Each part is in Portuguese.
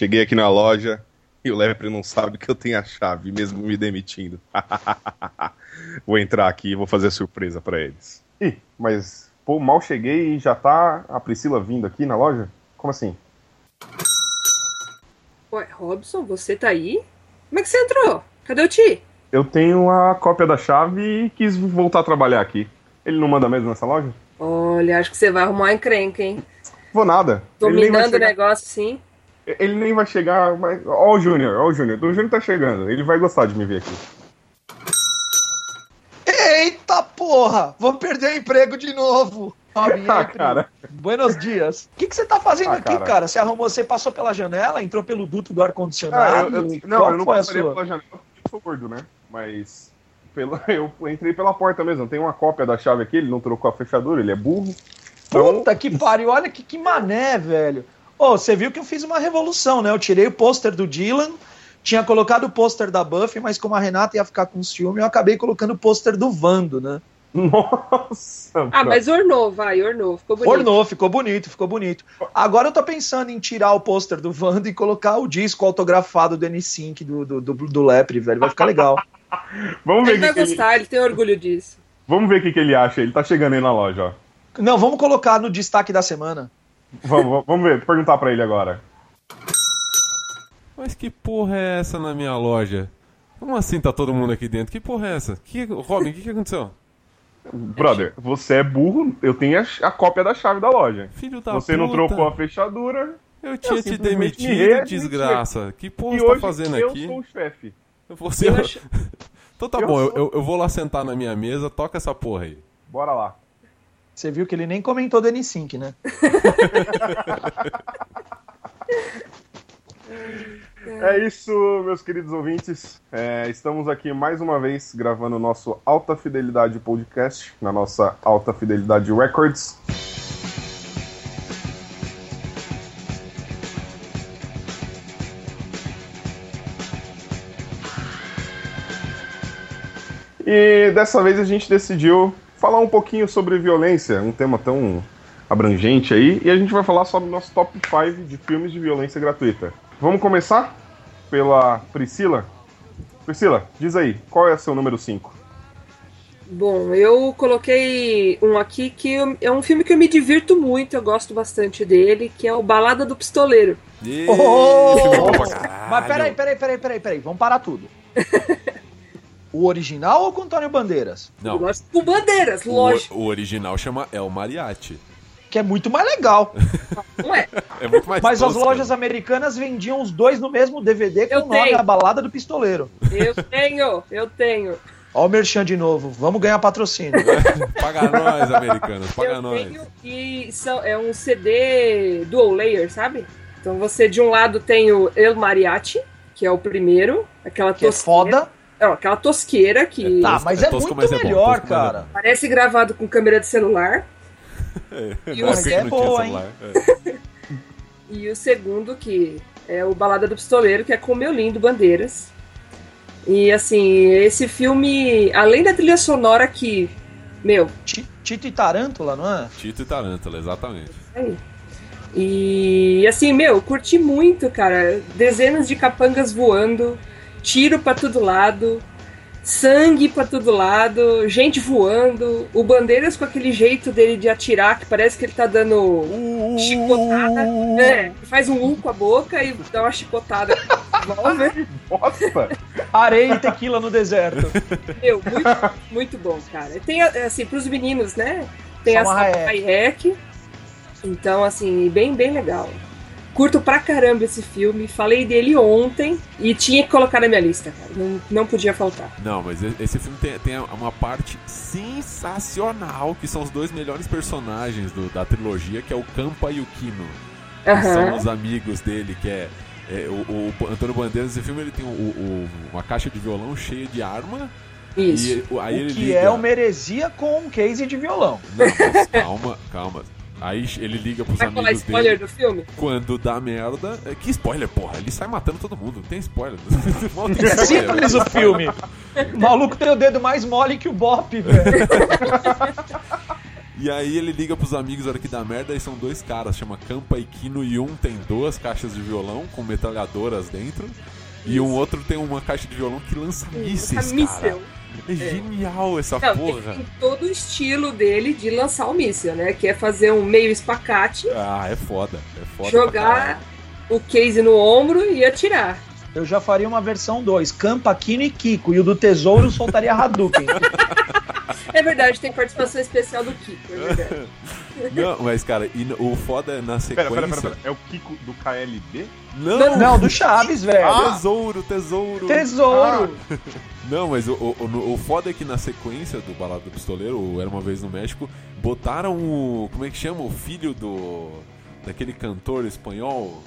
Cheguei aqui na loja e o Lepre não sabe que eu tenho a chave, mesmo me demitindo. vou entrar aqui e vou fazer surpresa para eles. Ih, mas pô, mal cheguei e já tá a Priscila vindo aqui na loja? Como assim? Ué, Robson, você tá aí? Como é que você entrou? Cadê o Ti? Eu tenho a cópia da chave e quis voltar a trabalhar aqui. Ele não manda mesmo nessa loja? Olha, acho que você vai arrumar uma encrenca, hein? Vou nada. Dominando o negócio, sim. Ele nem vai chegar, mas. Ó, o Júnior, ó, o Júnior. O Júnior tá chegando. Ele vai gostar de me ver aqui. Eita porra! Vou perder o emprego de novo! Ah, cara. Buenos dias. O que, que você tá fazendo Ah, aqui, cara. cara? Você arrumou, você passou pela janela, entrou pelo duto do Ah, ar-condicionado? Qual não, eu não sua? pela janela porque eu sou gordo, né? Mas. Pela, eu entrei pela porta mesmo. Tem uma cópia da chave aqui, ele não trocou a fechadura, ele é burro. Então, Puta que pariu, olha que, que mané, velho. Ô, você viu que eu fiz uma revolução, né? Eu tirei o pôster do Dylan, tinha colocado o pôster da Buffy, mas como a Renata ia ficar com ciúme, eu acabei colocando o pôster do Vando, né? Nossa! Ah, mas ornou, vai, ornou. Ficou bonito. Ornou, ficou bonito, ficou bonito. Agora eu tô pensando em tirar o pôster do Vando e colocar o disco autografado do N5 do, do, do, do Lepre, velho. Vai ficar legal. Vamos ver Ele o vai que, que ele, gostar, ele tem orgulho disso. vamos ver o que, que ele acha. Ele tá chegando aí na loja, ó. Não, vamos colocar no destaque da semana. Vamos, vamos ver, perguntar pra ele agora. Mas que porra é essa na minha loja? Como assim tá todo mundo aqui dentro? Que porra é essa? Que, Robin, o que, que aconteceu? Brother, você é burro, eu tenho a, a cópia da chave da loja. Filho da você não puta. trocou a fechadura. Eu tinha te simplesmente me demitido, desgraça. Que porra e você tá fazendo eu aqui? sou o chefe. Você... Eu acho- Então tá Eu bom, eu, sou- eu, eu vou lá sentar na minha mesa, toca essa porra aí. Bora lá. Você viu que ele nem comentou do N5, né? É isso, meus queridos ouvintes. É, estamos aqui mais uma vez gravando o nosso Alta Fidelidade Podcast, na nossa Alta Fidelidade Records. E dessa vez a gente decidiu falar um pouquinho sobre violência, um tema tão abrangente aí, e a gente vai falar sobre o nosso top 5 de filmes de violência gratuita. Vamos começar pela Priscila. Priscila, diz aí, qual é o seu número 5? Bom, eu coloquei um aqui que é um filme que eu me divirto muito, eu gosto bastante dele, que é o Balada do Pistoleiro. Oh! Mas peraí, peraí, peraí, peraí, peraí. Vamos parar tudo. o original ou com Antônio Bandeiras? Não, com bandeiras, o, lógico. o original chama El Mariachi. Que é muito mais legal. Não é? É muito mais Mas as tosca. lojas americanas vendiam os dois no mesmo DVD com Eu o nome tenho. A Balada do Pistoleiro. Eu tenho, eu tenho. Ó o merchan de novo. Vamos ganhar patrocínio. Paga nós, americanos, paga eu nós. tenho e são, é um CD dual layer, sabe? Então você de um lado tem o El Mariachi, que é o primeiro, aquela Que é foda. Não, aquela tosqueira que Tá, tosco- mas é é tosco, muito mas é bom, melhor, mas é cara. parece gravado com câmera de celular. E o, é boa, é. e o segundo, que é o Balada do Pistoleiro, que é com o meu lindo Bandeiras. E assim, esse filme, além da trilha sonora que, meu, Ti- Tito e Tarântula, não é? Tito e Tarântula, exatamente. Aí. E assim, meu, curti muito, cara. Dezenas de capangas voando, tiro pra todo lado, sangue pra todo lado, gente voando, o Bandeiras com aquele jeito dele de atirar, que parece que ele tá dando chicotada. É, faz um U com a boca e dá uma chicotada. Nossa! Areia e tequila no deserto. Meu, muito, muito bom, cara. Tem, assim, pros meninos, né? Tem a Salma Salma Hayek. Então, assim, bem, bem legal. Curto pra caramba esse filme. Falei dele ontem e tinha que colocar na minha lista, cara. Não, não podia faltar. Não, mas esse filme tem, tem uma parte sensacional, que são os dois melhores personagens do- da trilogia, que é o Campa e o Kino. que São os amigos dele, que é, é, o, o Antônio Bandeiras, nesse filme ele tem o- o- uma caixa de violão cheia de arma. Isso. E aí o ele que liga... é uma heresia com um case de violão. Não, mas calma, calma. Aí ele liga pros Vai falar amigos spoiler dele do filme? quando dá merda. É, Que spoiler, porra? Ele sai matando todo mundo, não tem spoiler. Mal tem É spoiler. simples o filme. O maluco tem o dedo mais mole que o Bop, velho. E aí ele liga pros amigos na hora que dá merda e são dois caras, chama Campa e Kino, e um tem duas caixas de violão com metralhadoras dentro. E um outro tem uma caixa de violão que lança mísseis, cara. É genial essa Não, porra. tem todo o estilo dele de lançar o míssil, né? Que é fazer um meio espacate, Ah, é foda. É foda jogar o case no ombro e atirar. Eu já faria uma versão 2, Campa, Kino e Kiko. E o do Tesouro soltaria Hadouken. É verdade, tem participação especial do Kiko, é verdade. Não, mas cara, e o foda é na sequência. pera, pera, pera. É o Kiko do KLB? Não, Não, do Chaves, velho. Ah! Tesouro, tesouro. Tesouro. Não, mas o, o, o- foda é que na sequência do Balada do Pistoleiro, Era Uma Vez no México, botaram o. Como é que chama? O filho do. daquele cantor espanhol.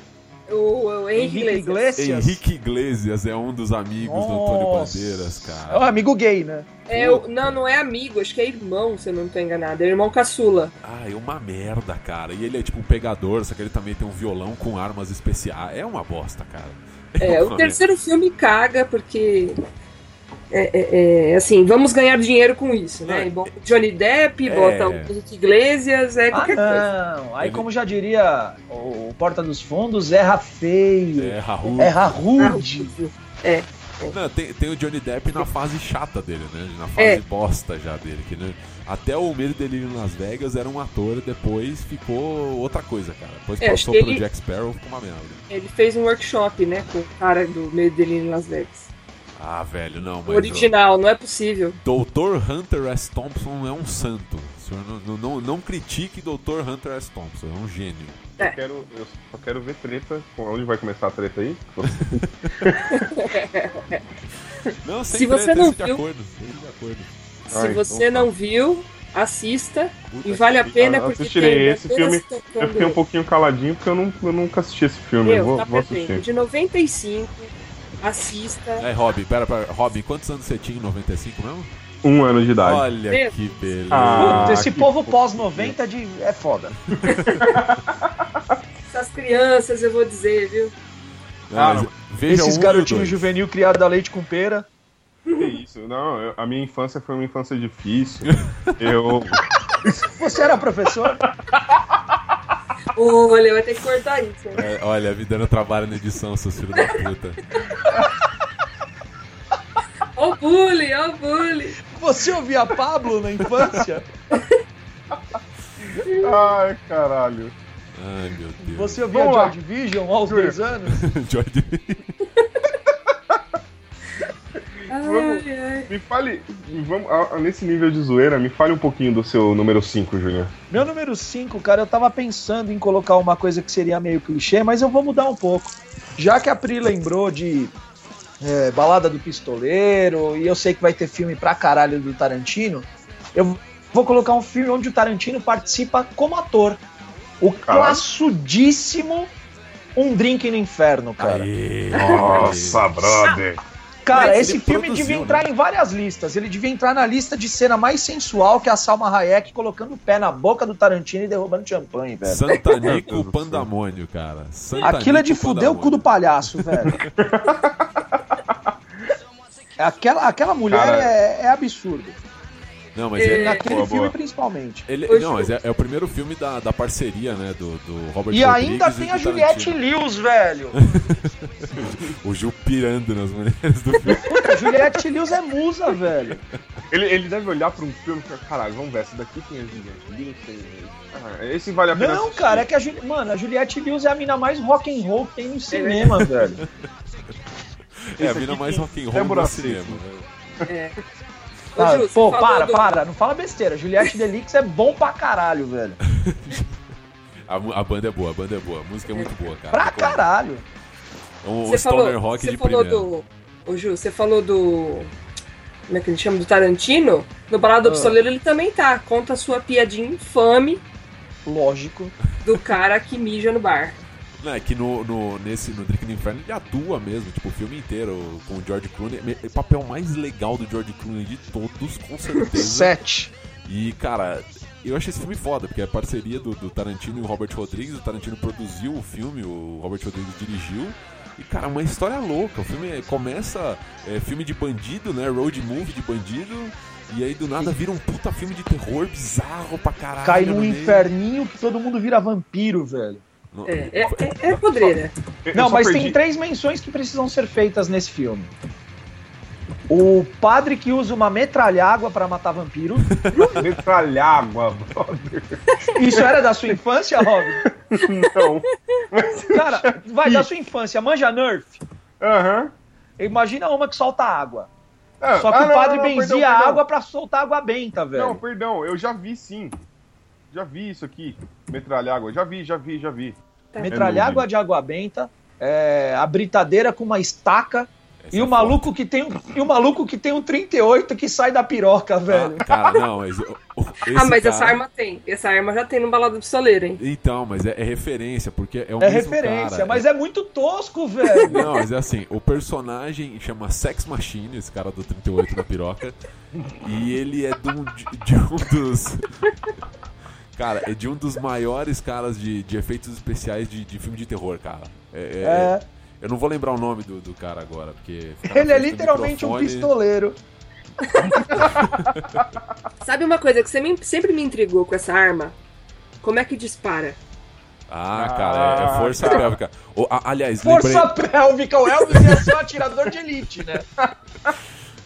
O, o Henrique Henrique Iglesias. Iglesias. Henrique Iglesias é um dos amigos do Antônio Nossa. Bandeiras, É um cara. amigo gay, né? É, o- não, não é amigo, acho que é irmão, se eu não tô enganado. É irmão caçula. Ah, é uma merda, cara. E ele é tipo um pegador, só que ele também tem um violão com armas especiais. É uma bosta, cara. É, uma o terceiro filme caga, porque. É, é- é, assim, vamos ganhar dinheiro com isso, né? É. E bota o Johnny Depp, É. bota o Henrique Iglesias, é Ah, qualquer coisa. não. Aí, Ele- como já diria o o Porta dos Fundos, erra feio. É, Raul. Erra rude. Não, tem, tem o Johnny Depp na fase chata dele, né? Na fase É. bosta já dele. Que, né? Até o Medo dele em Las Vegas era um ator, depois ficou outra coisa, cara. Depois É, passou pelo ele- Jack Sparrow, ficou uma merda. Ele fez um workshop, né? Com o cara do meio dele em Las Vegas. Ah, velho, não, mas. original, não é possível. Dr. Hunter S. Thompson é um santo. O senhor não, não, não, não critique Dr. Hunter S. Thompson, é um gênio. É. Eu, quero, eu só quero ver treta. Onde vai começar a treta aí? Não, sem Se treta, você não esse de viu- acordo. de acordo. Se então você tá. não viu, assista. Puta E vale a pena Ah, porque assistirei tem esse filme. Eu fiquei um pouquinho caladinho porque eu, não, eu nunca assisti esse filme. eu vou, tá vou assistir. De 95, assista. É, Rob, pera, pera. Rob, quantos anos você tinha em 95 mesmo? Um ano de idade. Olha Meu. que beleza. Ah, esse que povo fofo. pós-90 de... é foda. Essas crianças, eu vou dizer, viu? Não, não. veja Esses um garotinhos juvenil criados a leite com pera. Que isso? Não, eu- a minha infância foi uma infância difícil. eu. Você era professor? Olha, vai ter que cortar isso. né? É, olha, me dando trabalho na edição, seus filhos da puta. Ó o bullying, ó o bullying. Você ouvia Pablo na infância? Ai, caralho. Ai, meu Deus. Você ouvia Vamos lá. George Vision aos Júlia. dois anos? George... Ai, Me fale. Vamos, ah, nesse nível de zoeira, me fale um pouquinho do seu número 5, Júnior. Meu número 5, cara, eu tava pensando em colocar uma coisa que seria meio clichê, mas eu vou mudar um pouco. Já que a Pri lembrou de é, Balada do Pistoleiro, e eu sei que vai ter filme pra caralho do Tarantino, eu vou colocar um filme onde o Tarantino participa como ator. O Caralho. classudíssimo Um Drink no Inferno, cara. Aê, Nossa, brother. Cara, Mas esse filme produziu, devia entrar né? em várias listas. Ele devia entrar na lista de cena mais sensual que a Salma Hayek colocando o pé na boca do Tarantino e derrubando champanhe, velho. Do céu. Pandamônio, cara. Santanico Aquilo é de fuder o cu do palhaço, velho. Aquela, aquela mulher Cara. é, é absurdo. Não, mas é, Naquele Boa, filme, boa. principalmente. ele, não, mas é, é o primeiro filme da, da parceria, né, do, do Robert E Rodrigues ainda tem do a Juliette. Lewis, velho. O Gil pirando nas mulheres do filme. Puta, Juliette Lewis é musa, velho. Ele, ele deve olhar pra um filme e falar: caralho, vamos ver, essa daqui tem a Juliette Lewis, tem. Ah, esse vale a pena. Não, assistir. cara, é que a Juli... Mano, a Juliette Lewis é a mina mais rock and roll que tem no cinema, velho. É a mina mais tem rock and roll Seco. cinema. né? É. Ô, Ah, Ju, pô, para, do- para, não fala besteira. Juliette Delix é bom pra caralho, velho. A, a banda é boa, a banda é boa. A música é muito boa, cara. Pra caralho. É um Você stoner falou, rock você de falou primeira. do. Ô, Ju, você falou do. Como é que ele chama? Do Tarantino. No Balada do Ah. Pistoleiro ele também tá. Conta a sua piadinha infame Lógico. do cara que mija no bar. Não, é que no, no, nesse, no Drink no Inferno ele atua mesmo, tipo, o filme inteiro com o George Clooney. É o papel mais legal do George Clooney de todos, com certeza. Sete. E, cara, eu achei esse filme foda, porque é a parceria do, do Tarantino e o Robert Rodrigues. O Tarantino produziu o filme, o Robert Rodrigues dirigiu. E, cara, uma história louca. O filme começa, é filme de bandido, né? Road movie de bandido. E aí do nada vira um puta filme de terror bizarro pra caralho. Cai num inferninho que todo mundo vira vampiro, velho. Não- É, é, é, é podreira. Eu Não, mas perdi- tem três menções que precisam ser feitas nesse filme. O padre que usa uma metralhágua pra matar vampiro. Metralhágua, brother. Isso era da sua infância, Robin? Não. Mas, Cara, vai da sua infância. Manja Nerf. Aham. Imagina uma que solta água. Ah, Só que ah, o padre não, não, benzia perdão, a água pra soltar água benta, velho. Não, perdão, eu já vi sim. Já vi isso aqui, metralhágua. Já vi, já vi, já vi. Metralhágua de água benta, é, a britadeira com uma estaca Essa e é o maluco que tem um, e o maluco que tem um 38 que sai da piroca, velho. Ah, cara, não, mas. Ah, mas cara- essa arma tem. Essa arma já tem no balada do pistoleiro, hein? Então, mas é, é referência, porque é o é mesmo referência, cara. mas é muito tosco, velho. Não, mas é assim, o personagem chama Sex Machine, esse cara do 38 na piroca, e ele é de um, de, de um dos... Cara, é de um dos maiores caras de, de efeitos especiais de, de filme de terror, cara. É, é- É. Eu não vou lembrar o nome do, do cara agora, porque... Ele é literalmente um pistoleiro. Sabe uma coisa que você me- sempre me intrigou com essa arma? Como é que dispara? Ah, cara, é, é força Ah, pélvica. O- a- aliás, Força lembrei... pélvica, o Elvis ia ser um atirador de elite, né?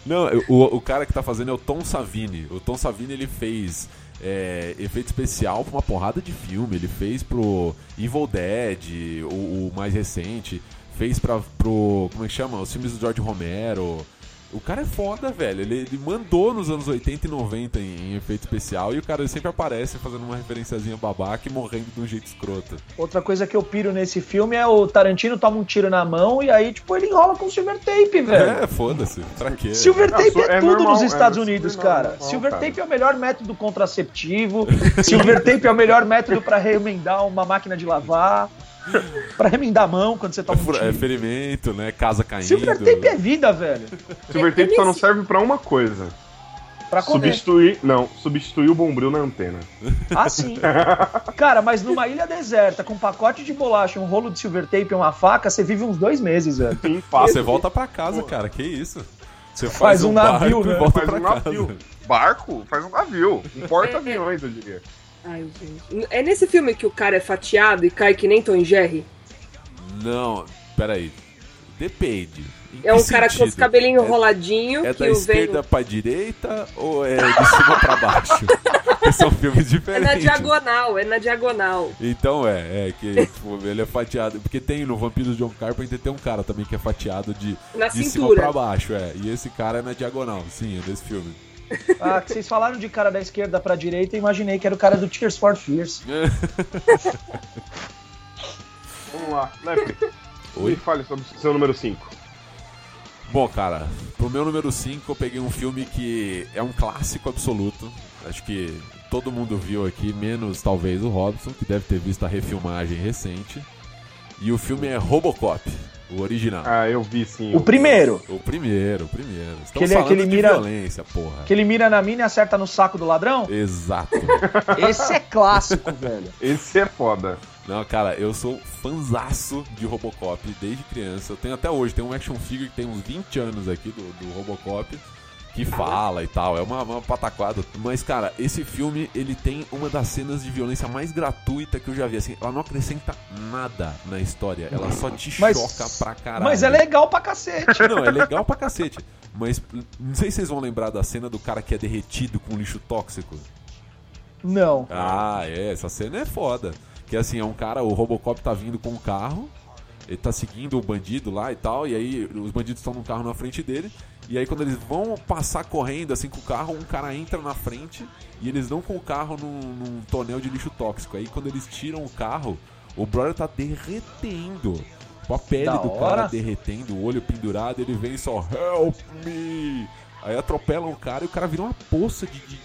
Não, o, o cara que tá fazendo é o Tom Savini. O Tom Savini ele fez é, efeito especial pra uma porrada de filme. Ele fez pro Evil Dead, o, o mais recente. Fez pra, pro. Como é que chama? Os filmes do George Romero. O cara é foda, velho. Ele, ele mandou nos anos 80 e 90 em, em efeito especial e o cara sempre aparece fazendo uma referenciazinha babaca e morrendo de um jeito escroto. Outra coisa que eu piro nesse filme é o Tarantino toma um tiro na mão e aí, tipo, ele enrola com silver tape, velho. É, foda-se. Pra quê? Silver Não, tape é, é tudo normal, nos é Estados super Unidos, normal, cara. normal, Silver cara. tape é o melhor método contraceptivo. Silver tape é o melhor método pra remendar uma máquina de lavar. Pra remendar a mão quando você É, toma um é tiro. ferimento, né? Casa caindo. Silver tape é vida, velho. Silver tape só não serve pra uma coisa. Pra comer. Substituir. Não, substituir o bombril na antena. Ah, sim. Cara, mas numa ilha deserta, com um pacote de bolacha, um rolo de silver tape e uma faca, você vive uns dois meses, velho. Sim, Ah, fácil. você volta pra casa, cara. Que isso? Você faz, Faz um navio, barco né? volta Faz pra um casa. navio. Barco? Faz um navio. Um porta-aviões, eu diria. Ai, gente. É nesse filme que o cara é fatiado e cai que nem Tom Jerry? Não, peraí. Depende. Em É um cara com os sentido? cabelinhos É- enroladinhos É da esquerda velho. pra direita ou é de cima pra baixo? São filmes É diferentes. na diagonal, é na diagonal. Então é, é que tipo, ele é fatiado. Porque tem no Vampiro John Carpenter tem um cara também que é fatiado de, Na de cima cintura. pra baixo, é. E esse cara é na diagonal, sim, é desse filme. Ah, que vocês falaram de cara da esquerda pra direita, eu imaginei que era o cara do Tears for Fears. Vamos lá. Lepe, me Oi? fale sobre o seu número 5. Bom, cara, pro meu número 5 eu peguei um filme que é um clássico absoluto. Acho que todo mundo viu aqui, menos talvez o Robson, que deve ter visto a refilmagem recente. E o filme é Robocop, o original. Ah, eu vi sim. O primeiro, O primeiro, o primeiro. Estamos Que ele- falando que ele de mira- violência, porra. que ele mira na mina e acerta no saco do ladrão. Exato. Esse é clássico, velho. Esse é foda. Não, cara, eu sou fanzaço de Robocop desde criança. Eu tenho até hoje, tem um action figure que tem uns 20 anos aqui do, do Robocop que fala e tal. É uma, uma pataquada. Mas, cara, esse filme, ele tem uma das cenas de violência mais gratuita que eu já vi. Assim, ela não acrescenta nada na história. Ela só te Mas- choca pra caralho. Mas é legal pra cacete. Não, é legal pra cacete. Mas não sei se vocês vão lembrar da cena do cara que é derretido com lixo tóxico. Não. Ah, é, essa cena é foda. Que assim, é um cara, o Robocop tá vindo com um carro, ele tá seguindo o bandido lá e tal, e aí os bandidos estão no carro na frente dele, e aí quando eles vão passar correndo assim com o carro, um cara entra na frente e eles dão com o carro num, num tonel de lixo tóxico. Aí quando eles tiram o carro, o brother tá derretendo. Com a pele Da do hora. cara derretendo, o olho pendurado, ele vem só, help me! Aí atropelam o cara e o cara vira uma poça de, de,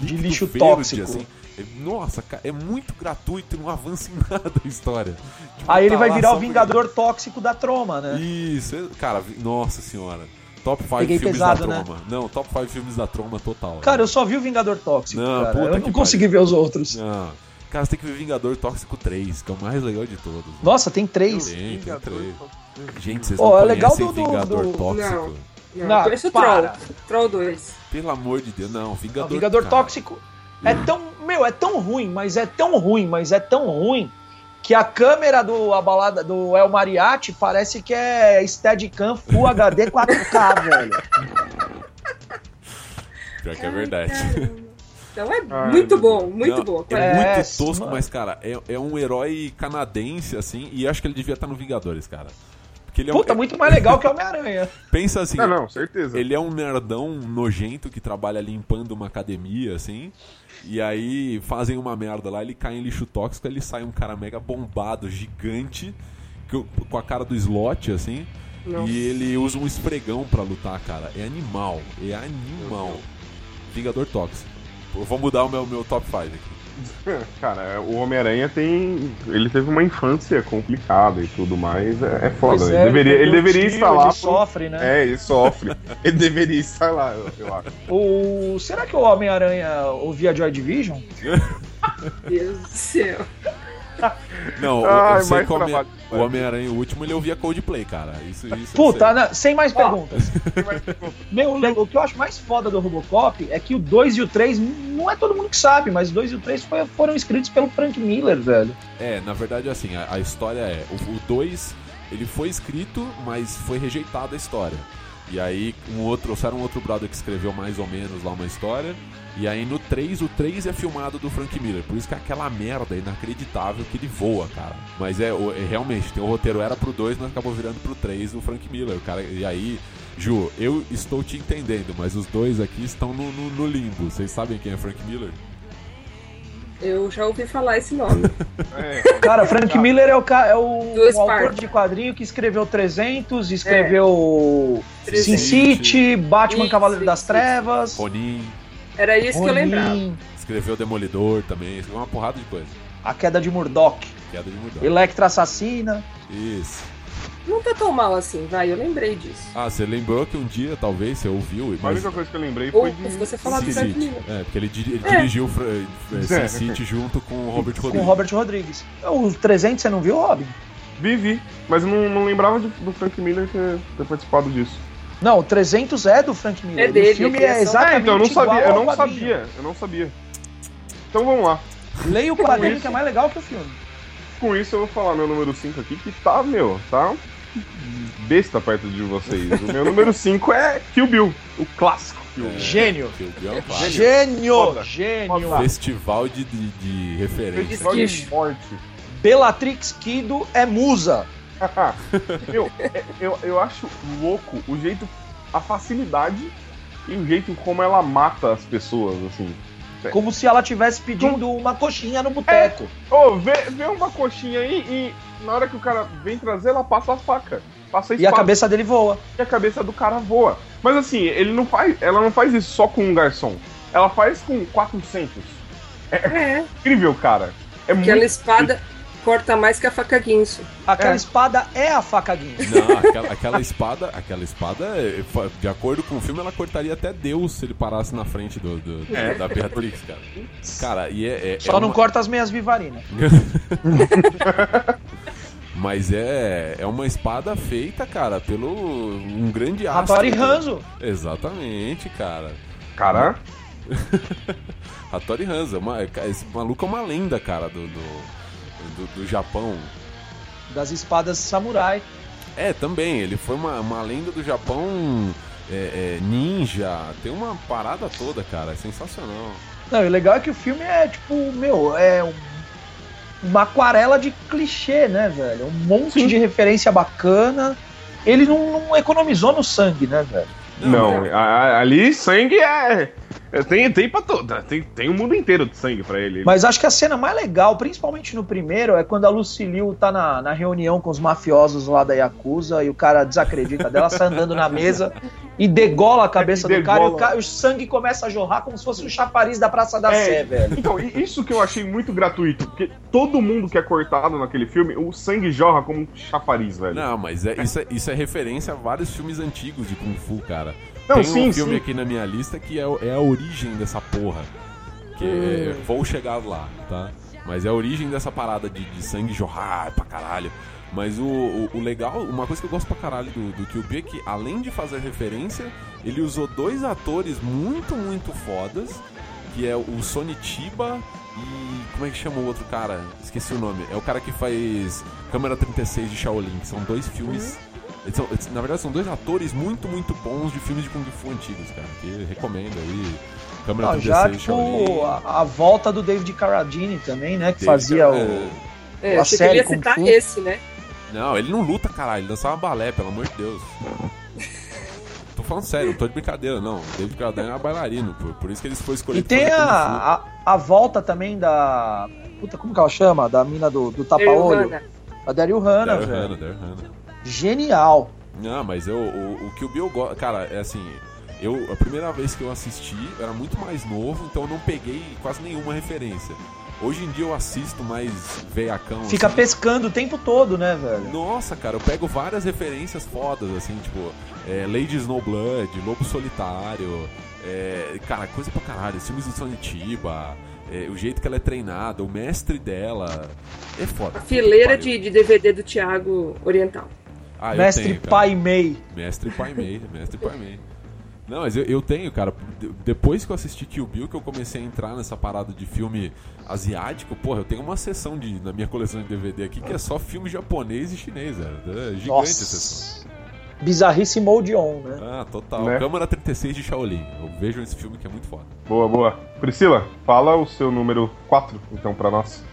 líquido lixo verde, tóxico. assim. É- Nossa, ca- é muito gratuito, não avança em nada a história. Tipo, Aí ele tá vai virar o Vingador Tóxico da Troma, porque- né? Isso, é- cara, vi- nossa senhora. Top 5 Peguei filmes pesado, da né? Troma. Não, top 5 filmes da Troma total. Cara, eu só vi o Vingador Tóxico, Não, cara. puta Eu não consegui ver os outros. Não. Cara, você tem que ver Vingador Tóxico 3, que é o mais legal de todos. Nossa, tem três. Tem, tem três. Gente, vocês Ó, não é legal conhecem do- do- Vingador do- Tóxico? Não. Não, não conheço o Troll. Troll 2. Pelo amor de Deus, não. Vingador, não, Vingador Tóxico é tão. Meu, é tão ruim, mas é tão ruim, mas é tão ruim que a câmera do a balada do El Mariachi parece que é Steadicam Full HD 4K, velho. Pior que é verdade. Então é Ai, muito bom, muito não, bom. É, é muito tosco, mano. mas, cara, é, é um herói canadense, assim, e acho que ele devia estar no Vingadores, cara. Porque ele é Puta, um... muito mais legal que o Homem-Aranha. Pensa assim. Ah, não, certeza. Ele é um nerdão nojento que trabalha limpando uma academia, assim. E aí fazem uma merda lá, ele cai em lixo tóxico, ele sai um cara mega bombado, gigante, com a cara do slot, assim. Nossa. E ele usa um esfregão para lutar, cara. É animal, é animal. Vingador tóxico. Eu vou mudar o meu, meu top 5 aqui. Cara, o Homem-Aranha tem. Ele teve uma infância complicada e tudo mais. É, é foda. É, ele deveria, ele deveria estar lá. Ele por... sofre, né? É, ele sofre. ele deveria estar lá, eu, eu acho. O... Será que o Homem-Aranha ouvia Joy Division? Deus do céu. Não, Ai, eu sei que o Homem-Aranha, o último, ele ouvia Coldplay, cara. Isso, isso Puta, não, sem mais perguntas. Meu, o que eu acho mais foda do Robocop é que o 2 e o 3, não é todo mundo que sabe, mas o 2 e o 3 foram escritos pelo Frank Miller, velho. É, na verdade, assim, a, a história é: o 2 ele foi escrito, mas foi rejeitada a história. E aí, um outro, era um outro brother que escreveu mais ou menos lá uma história. E aí no 3, o 3 é filmado do Frank Miller. Por isso que é aquela merda inacreditável que ele voa, cara. Mas é, é realmente, tem o roteiro era pro 2, mas acabou virando pro 3 o Frank Miller. O cara, e aí, Ju, eu estou te entendendo, mas os dois aqui estão no, no, no limbo. Vocês sabem quem é Frank Miller? Eu já ouvi falar esse nome. É. Cara, Frank Miller é o, é o, o autor de quadrinho que escreveu 300, escreveu é. Sin City, Batman Isso, Cavaleiro das Trevas. Ronin. Era isso Ronin. que eu lembrava. Escreveu Demolidor também, escreveu uma porrada de coisa. A Queda de Murdoch. Queda de Murdoch. Electra Assassina. Isso. Não tá tão mal assim, vai, eu lembrei disso. Ah, você lembrou que um dia, talvez, você ouviu. Mas... A única coisa que eu lembrei foi de. Se você falar do City. É, porque ele, ele é. dirigiu é, Sin City junto com o Robert Rodrigues. Com o Robert Rodrigues. O 300 você não viu, Robin? Vi, vi. Mas eu não, não lembrava de, do Frank Miller ter, ter, participado disso. Não, o 300 é do Frank Miller. É dele. O filme é exatamente é, então eu não sabia, eu não sabia, eu não sabia. Então vamos lá. Leia o quadrinho que é mais legal que o filme. Com isso eu vou falar meu número 5 aqui, que tá, meu, tá besta perto de vocês. O meu número 5 é Kill Bill, o clássico filme. É, Gênio. Kill Bill é um Gênio. Foda. Gênio. Foda. Festival de, de, de referência. Festival de morte. Bellatrix Kido é musa. Meu, é, eu, eu acho louco o jeito, a facilidade e o jeito como ela mata as pessoas, assim. Como se ela tivesse pedindo uma coxinha no boteco. É. Oh, vê, vê uma coxinha aí e na hora que o cara vem trazer, ela passa a faca. Passa a e a cabeça dele voa. E a cabeça do cara voa. Mas assim, ele não faz, ela não faz isso só com um garçom. Ela faz com 400. É, é. incrível, cara. É Aquela muito... espada corta mais que a faca guinso. Aquela é. espada é a faca guinso. Não, aquela, aquela espada, aquela espada, é, de acordo com o filme, ela cortaria até Deus se ele parasse na frente do, do é. da Beatrix, cara. Cara, e é. é Só é não corta as meias vivarinas. Mas é, é uma espada feita, cara, pelo um grande astro. Hattori Hanzo. Exatamente, cara. Cara. Hattori Hanzo. Uma, esse maluco é uma lenda, cara, do, do do, do Japão. Das espadas samurai. É, também. Ele foi uma, uma lenda do Japão é, é, ninja. Tem uma parada toda, cara. É sensacional. Não, o legal é que o filme é, tipo, meu, é um, uma aquarela de clichê, né, velho? Um monte Sim. de referência bacana. Ele não, não, economizou no sangue, né, velho? Não, não ali sangue é tem, tem pra toda. Tem, tem um mundo inteiro de sangue pra ele. Mas acho que a cena mais legal, principalmente no primeiro, é quando a Lucilio tá na, na reunião com os mafiosos lá da Yakuza e o cara desacredita dela, sai andando na mesa e degola a cabeça do cara e o, cara, o, sangue começa a jorrar como se fosse o chapariz da Praça da é, Sé, velho. Então, isso que eu achei muito gratuito, porque todo mundo que é cortado naquele filme, o sangue jorra como um chapariz, velho. Não, mas é, isso, é, isso é referência a vários filmes antigos de Kung Fu, cara. Não, Tem sim, um filme sim. aqui na minha lista que é, é a origem dessa porra. Que hum. vou chegar lá, tá? Mas é a origem dessa parada de, de sangue jorrar pra caralho. Mas o, o, o, legal, uma coisa que eu gosto pra caralho do, do Kill Bill é que, além de fazer referência, ele usou dois atores muito, muito fodas, que é o Sony Chiba e. Como é que chama o outro cara? Esqueci o nome. É o cara que faz Câmera 36 de Shaolin, que são dois filmes. São, na verdade, são dois atores muito, muito bons de filmes de Kung Fu antigos, cara. Que recomendo aí. Câmera Não, 36 já, tipo. A, a, volta do David Carradine também, né? Que David fazia Car... o. É, a série Kung Fu. esse, né? Não, ele não luta, caralho. Ele dançava balé, pelo amor de Deus. tô falando sério, não tô de brincadeira, não. David Carradine é bailarino, por, por isso que eles foram escolhidos. E tem a, a, a, volta também da. Puta, como que ela chama? Da mina do, do tapa-olho. A Daryl Hannah, Daryl velho. Hannah, Daryl Hannah. Genial. Não, mas eu, o, o que o Bill gosta. Cara, é assim. Eu, a primeira vez que eu assisti, eu era muito mais novo, então eu não peguei quase nenhuma referência. Hoje em dia eu assisto mais veiacão. Fica assim. pescando o tempo todo, né, velho? Nossa, cara, eu pego várias referências fodas, assim, tipo, é, Lady Snowblood, Lobo Solitário, é, cara, coisa pra caralho, filmes do Sonitiba, é, o jeito que ela é treinada, o mestre dela. É foda. A fileira de, de DVD do Thiago Oriental. Ah, mestre tenho, Pai Mei. Mestre Pai Mei, mestre Pai Mei. Não, mas eu, eu, tenho, cara. Depois que eu assisti Kill Bill, que eu comecei a entrar nessa parada de filme asiático, porra, eu tenho uma seção de, na minha coleção de DVD aqui que é só filme japonês e chinês, velho. É gigante Nossa. a sessão. Bizarrice Mode On, né? Ah, total. Né? Câmara 36 de Shaolin. Eu vejo esse filme que é muito foda. Boa, boa. Priscila, fala o seu número 4, então, pra nós.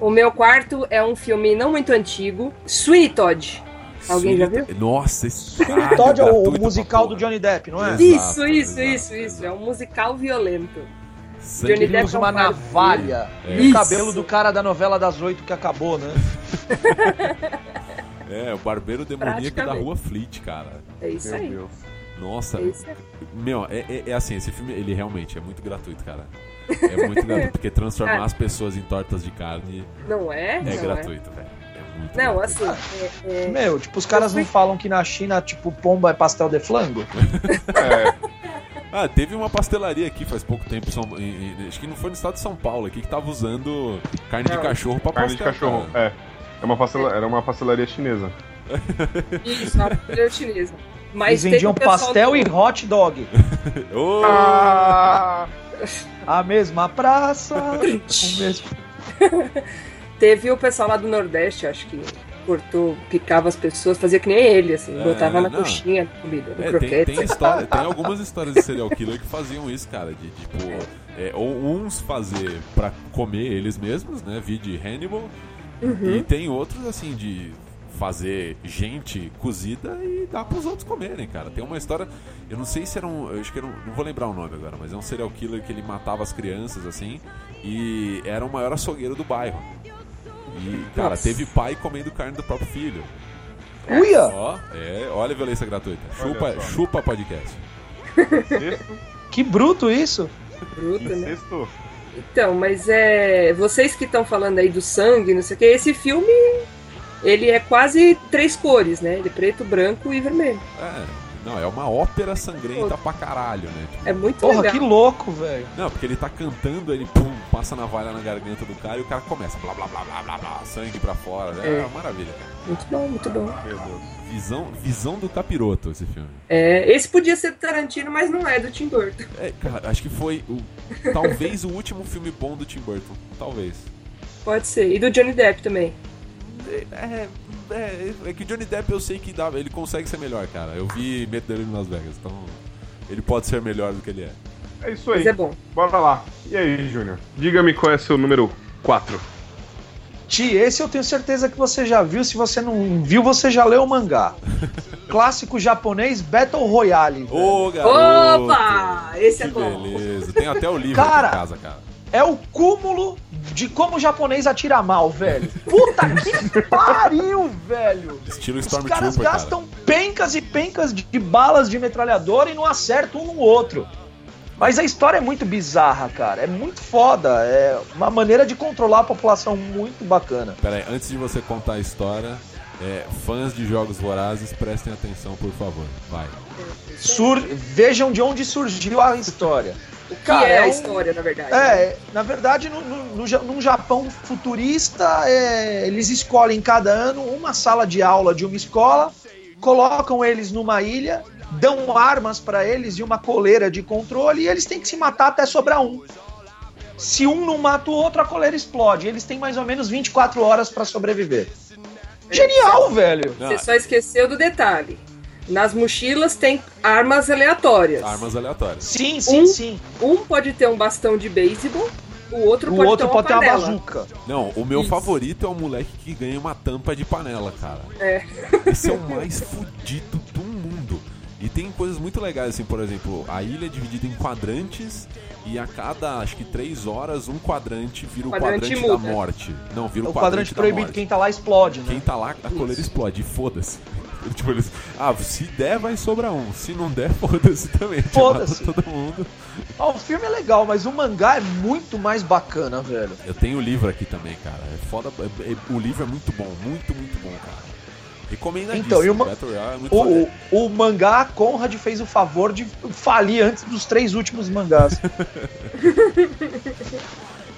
O meu quarto é um filme não muito antigo, Sweet Todd. Alguém já viu? Nossa, esse Sweet Todd é o musical do Johnny Depp, não é? Exato, isso, isso, exato. isso, isso. É um musical violento. Sangue Johnny Depp usa é uma navalha. É. E o cabelo do cara da novela das oito que acabou, né? é, o barbeiro demoníaco da rua Fleet, cara. É isso Meu aí. Deus. Nossa, é meu, é, é, é, assim, esse filme, ele realmente é muito gratuito, cara. É muito gratuito, porque transformar as pessoas em tortas de carne... Não é? É não gratuito, velho. Não, assim. É, é... Meu, tipo, os caras não falam que na China, tipo, pomba é pastel de flango? é. Ah, teve uma pastelaria aqui faz pouco tempo, São, acho que não foi no estado de São Paulo, aqui que tava usando carne não. de cachorro pra Carne pastel, de cachorro, cara. é. É uma pastela, era uma pastelaria chinesa. Isso, uma pastelaria chinesa. Mas Eles vendiam pastel do... e hot dog. oh! ah, a mesma praça. o mesmo... Teve o pessoal lá do Nordeste, acho que cortou, picava as pessoas, fazia que nem ele, assim, é, botava na não. coxinha comida, no é, croquete. Tem, tem, história, tem algumas histórias de serial killer que faziam isso, cara, de tipo, é, ou uns fazer para comer eles mesmos, né, de Hannibal, uhum. e tem outros, assim, de fazer gente cozida e dar pros outros comerem, cara. Tem uma história, eu não sei se era um, eu acho que era um, não vou lembrar o nome agora, mas é um serial killer que ele matava as crianças, assim, e era o maior açougueiro do bairro. E, cara, Nossa. teve pai comendo carne do próprio filho. Uia! Ó, é, olha a violência gratuita. Chupa, chupa podcast. que bruto isso! Bruto, né? Então, mas é. Vocês que estão falando aí do sangue, não sei o que, esse filme. Ele é quase três cores, né? Ele é preto, branco e vermelho. É. Não, é uma ópera sangrenta Pô. pra caralho, né? Tipo, é muito Porra, legal. que louco, velho. Não, porque ele tá cantando, ele pum, passa na valha na garganta do cara e o cara começa blá blá blá blá blá, blá sangue pra fora. É, é uma maravilha. Muito bom, muito bom. Meu Deus. Visão, visão do capiroto esse filme. É, esse podia ser do Tarantino, mas não é do Tim Burton. É, cara, acho que foi o, talvez o último filme bom do Tim Burton. Talvez. Pode ser. E do Johnny Depp também. É, é, é que o Johnny Depp eu sei que dá, ele consegue ser melhor, cara. Eu vi Medo dele em Las Vegas, então ele pode ser melhor do que ele é. É isso aí. Mas é bom. Bora lá. E aí, Júnior? Diga-me qual é seu número 4. Ti, esse eu tenho certeza que você já viu. Se você não viu, você já leu o mangá. Clássico japonês Battle Royale. Ô! Opa! Esse é que é bom. Beleza. Tem até o livro cara, aqui em casa, cara. É o cúmulo de como o japonês atira mal, velho. Puta que pariu, velho. Estilo Os caras gastam cara. pencas e pencas de, de balas de metralhadora e não acertam um no outro. Mas a história é muito bizarra, cara. É muito foda. É uma maneira de controlar a população muito bacana. Pera aí, antes de você contar a história, é, fãs de jogos vorazes, prestem atenção, por favor. Vai. Sur vejam de onde surgiu a história. O que Cara, é, é a história, na verdade? É, né? na verdade, no, no, no, num Japão futurista, é, eles escolhem cada ano uma sala de aula de uma escola, colocam eles numa ilha, dão armas para eles e uma coleira de controle e eles têm que se matar até sobrar um. Se um não mata o outro, a coleira explode. Eles têm mais ou menos 24 horas para sobreviver. Genial, velho! Você só esqueceu do detalhe. Nas mochilas tem armas aleatórias. Armas aleatórias. Sim, sim, um, sim. Um pode ter um bastão de beisebol, o outro O pode outro ter uma pode ter uma bazuca. Não, o meu Isso. favorito é o moleque que ganha uma tampa de panela, cara. É. Esse é o mais fudido do mundo. E tem coisas muito legais, assim, por exemplo, a ilha é dividida em quadrantes e a cada, acho que três horas, um quadrante vira o Quadrante quadrante, da morte. Não, vira o, O quadrante da proibido, morte. quem tá lá explode, né? Quem tá lá, a coleira explode, e foda-se. Tipo, eles. Ah, se der, vai sobrar um. Se não der, foda-se também. Tipo, Foda-se. todo mundo. Ó, o filme é legal, mas o mangá é muito mais bacana, velho. Eu tenho o livro aqui também, cara. É foda. é- é- o livro é muito bom, muito, muito bom, cara. Recomendadíssimo. Então, e o é O, o, o mangá, Conrad fez o favor de falir antes dos três últimos mangás.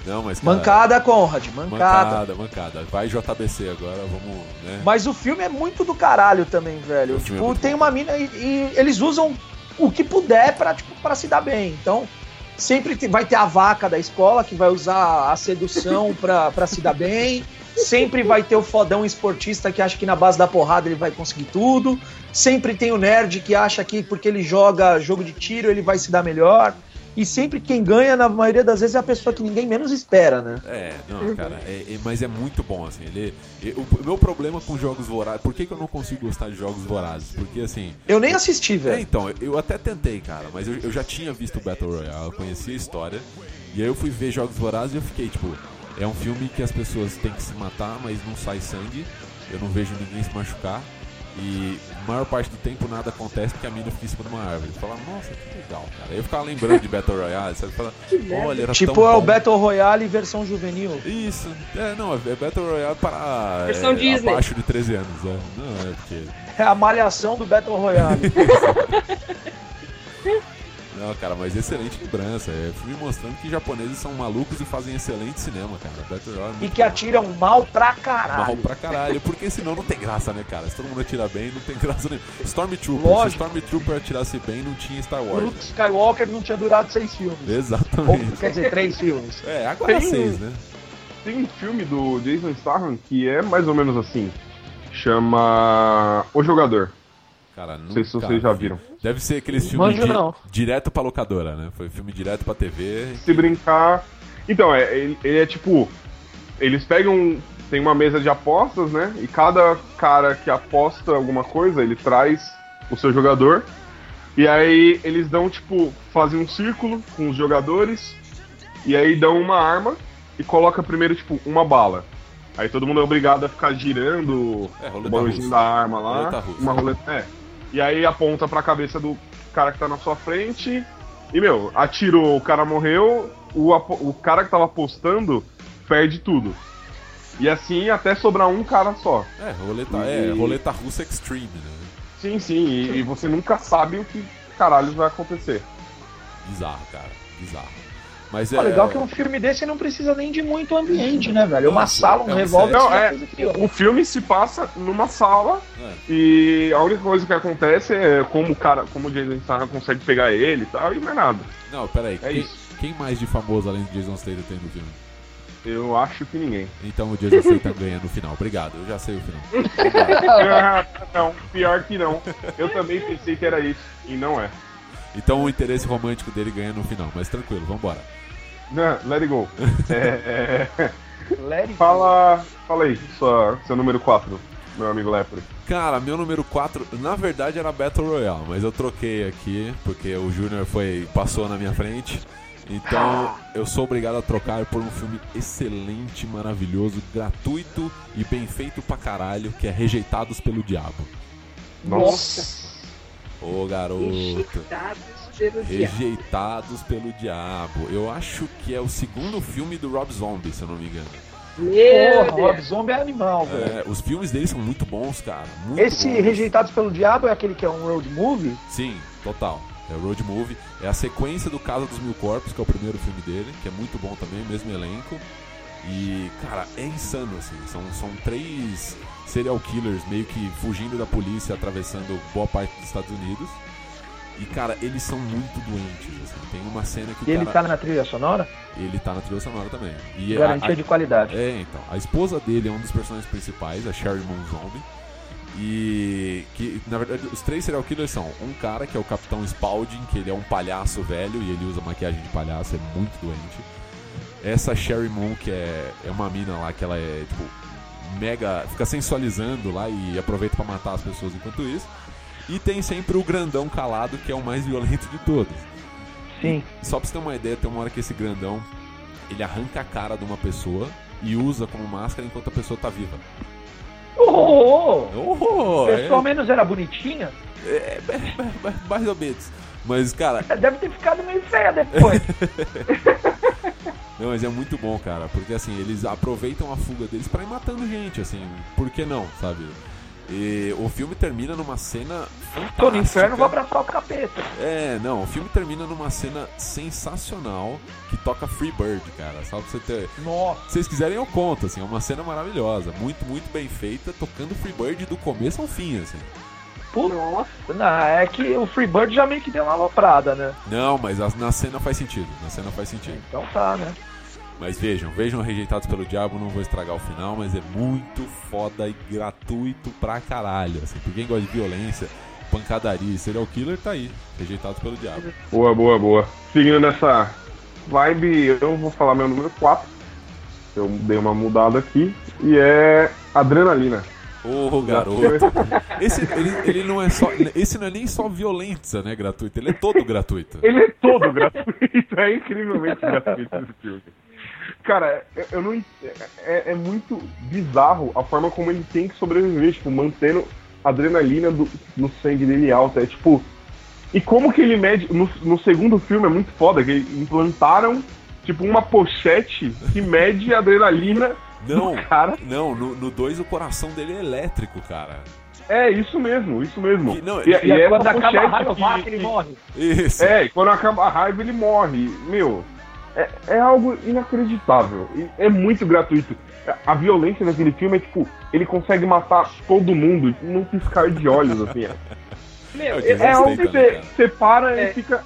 Não, mas. Cara, Mancada, Conrad, mancada. Mancada, mancada. Vai JBC agora, vamos, né? Mas o filme é muito do caralho também, velho. É Tipo, muito tem bom. uma mina e, e eles usam o que puder pra, tipo, pra se dar bem. Então, sempre vai ter a vaca da escola que vai usar a sedução pra, pra se dar bem. Sempre vai ter o fodão esportista que acha que na base da porrada ele vai conseguir tudo. Sempre tem o nerd que acha que porque ele joga jogo de tiro ele vai se dar melhor. E sempre quem ganha, na maioria das vezes, é a pessoa que ninguém menos espera, né? É, não, cara, é- é- mas é muito bom, assim. Ele, e- o, o meu problema com jogos vorazes. Por que, que eu não consigo gostar de jogos vorazes? Porque, assim. Eu nem assisti, É, velho. então, eu- eu até tentei, cara, mas eu, eu já tinha visto o Battle Royale, eu conhecia a história. E aí eu fui ver Jogos Vorazes e eu fiquei, tipo, é um filme que as pessoas têm que se matar, mas não sai sangue. Eu não vejo ninguém se machucar. E a maior parte do tempo nada acontece porque a mina fica em cima de uma árvore. Eu falava, nossa, que legal, cara. Aí eu ficava lembrando de Battle Royale, sabe? Fala, olha, era Tipo, tão é o bom." Battle Royale versão juvenil. Isso, é, não, é Battle Royale para Versão é, Disney. abaixo de 13 anos, é. Não, é porque. É a malhação do Battle Royale. Não, cara, mas excelente lembrança. É filme mostrando que japoneses são malucos e fazem excelente cinema, cara. É e que atiram mal pra caralho. mal pra caralho, porque senão não tem graça, né, cara? Se todo mundo atira bem, não tem graça nenhuma. Stormtrooper, Lógico. se Stormtrooper atirasse bem, não tinha Star Wars. Luke Skywalker não tinha durado seis filmes. Ou, Exatamente. quer dizer, três filmes. É, agora Tem- seis, né? Tem um filme do Jason Statham que é mais ou menos assim. Chama O Jogador. Cara, Não sei se vocês já vi. viram. Deve ser aqueles filmes não. direto pra locadora, né? Foi filme direto pra TV. Se brincar. Então, é, ele, ele é tipo. Eles pegam. Tem uma mesa de apostas, né? E cada cara que aposta alguma coisa, ele traz o seu jogador. E aí eles dão, tipo, fazem um círculo com os jogadores. E aí dão uma arma e coloca primeiro, tipo, uma bala. Aí todo mundo é obrigado a ficar girando É, o russa. da arma lá. Roleta russa. Uma roleta. É. E aí aponta pra cabeça do cara que tá na sua frente. E, meu, atirou, o cara morreu. O, o cara que tava apostando perde tudo. E assim até sobrar um cara só. É, roleta, é, E- roleta russa extreme, né? Sim, sim. E, e você nunca sabe o que caralho vai acontecer. Bizarro, cara. Bizarro. Mas é. O legal é que um filme desse não precisa nem de muito ambiente, né, velho? Uma sala, um é revólver, Não, é- aquilo. O filme se passa numa sala É. e a única coisa que acontece é como o cara, como o Jason Statham consegue pegar ele e tal, e mais nada. Não, peraí. É quem, isso. quem mais de famoso além de Jason Statham tem no filme? Eu acho que ninguém. Então o Jason Statham ganha no final. Obrigado, eu já sei o final. não, pior que não. Eu também pensei que era isso, e não é. Então o interesse romântico dele ganha no final. Mas tranquilo, vambora. Não, let it go. É, é, Let it go. fala, fala aí, sua, seu número 4, meu amigo Lepre. Cara, meu número 4, na verdade era Battle Royale, mas eu troquei aqui porque o Júnior foi passou na minha frente. Então eu sou obrigado a trocar por um filme excelente, maravilhoso, gratuito e bem feito pra caralho, que é Rejeitados pelo Diabo. Nossa. Ô garoto. Rejeitados pelo diabo. Rejeitados pelo Diabo. Eu acho que é o segundo filme do Rob Zombie, se eu não me engano. Meu Porra, Rob. Zombie é animal, velho. É, os filmes dele são muito bons, cara. Muito Esse bons. Rejeitados pelo Diabo é aquele que é um road movie? Sim, total. É o Road Movie. É a sequência do Casa dos Mil Corpos, que é o primeiro filme dele, que é muito bom também, mesmo elenco. E, cara, é insano, assim. São, são três serial killers meio que fugindo da polícia, atravessando boa parte dos Estados Unidos. E, cara, eles são muito doentes, assim. Tem uma cena que E o ele cara... tá na trilha sonora? Ele tá na trilha sonora também. E Garantia a- a- de qualidade. É, então. A esposa dele é um dos personagens principais, a Sherry Moon Zombie. E que, na verdade, os três serial killers são um cara que é o Capitão Spaulding, que ele é um palhaço velho e ele usa maquiagem de palhaço, é muito doente. Essa Sherry Moon, que é, é uma mina lá que ela é, tipo, mega. fica sensualizando lá e aproveita pra matar as pessoas enquanto isso. E tem sempre o grandão calado, que é o mais violento de todos. Sim. Só pra você ter uma ideia, tem uma hora que esse grandão ele arranca a cara de uma pessoa e usa como máscara enquanto a pessoa tá viva. Oh, Oh, Pessoal menos era bonitinha? é, é, é, é, mais ou menos. Mas, cara, Deve ter ficado meio feia depois. não, mas é muito bom, cara, porque assim, eles aproveitam a fuga deles pra ir matando gente, assim, por que não, sabe? E o filme termina numa cena fantástica. Tô no inferno, vou abraçar o capeta. É, não, o filme termina numa cena sensacional que toca Free Bird, cara. Só pra você ter. Nossa. Se vocês quiserem, eu conto, assim, é uma cena maravilhosa. Muito, muito bem feita, tocando Free Bird do começo ao fim, assim. Nossa. não, é que o Freebird já meio que deu uma aloprada, né? Não, mas na cena faz sentido. Na cena faz sentido. Então tá, né? Mas vejam, vejam Rejeitados pelo Diabo, não vou estragar o final, mas é muito foda e gratuito pra caralho. Assim, pra quem gosta de violência, pancadaria e serial killer, tá aí. Rejeitados pelo Diabo. Boa, boa, boa. Seguindo nessa vibe, eu vou falar meu número 4. Eu dei uma mudada aqui. E é Adrenalina. Ô, garoto. Esse, ele, ele não é só. Esse não é nem só violência, né, gratuito. Ele é todo gratuito. Ele é todo gratuito, é incrivelmente gratuito esse filme. Cara, eu, não. É, é muito bizarro a forma como ele tem que sobreviver, tipo, mantendo a adrenalina do- no sangue dele alta. É tipo. E como que ele mede. No, no segundo filme é muito foda, que implantaram, tipo, uma pochete que mede a adrenalina Não, do cara. não, no 2 o coração dele é elétrico, cara. É, isso mesmo, isso mesmo. E- não, e, e- e essa quando acaba a pochete raiva, que- vaca, ele que- morre. Isso. É, e quando acaba a raiva ele morre. Meu, é, é algo inacreditável. E É muito gratuito. A violência daquele filme é tipo, ele consegue matar todo mundo num piscar de olhos, assim. É, Meu, Eu eu, é algo que você, você para É. e fica.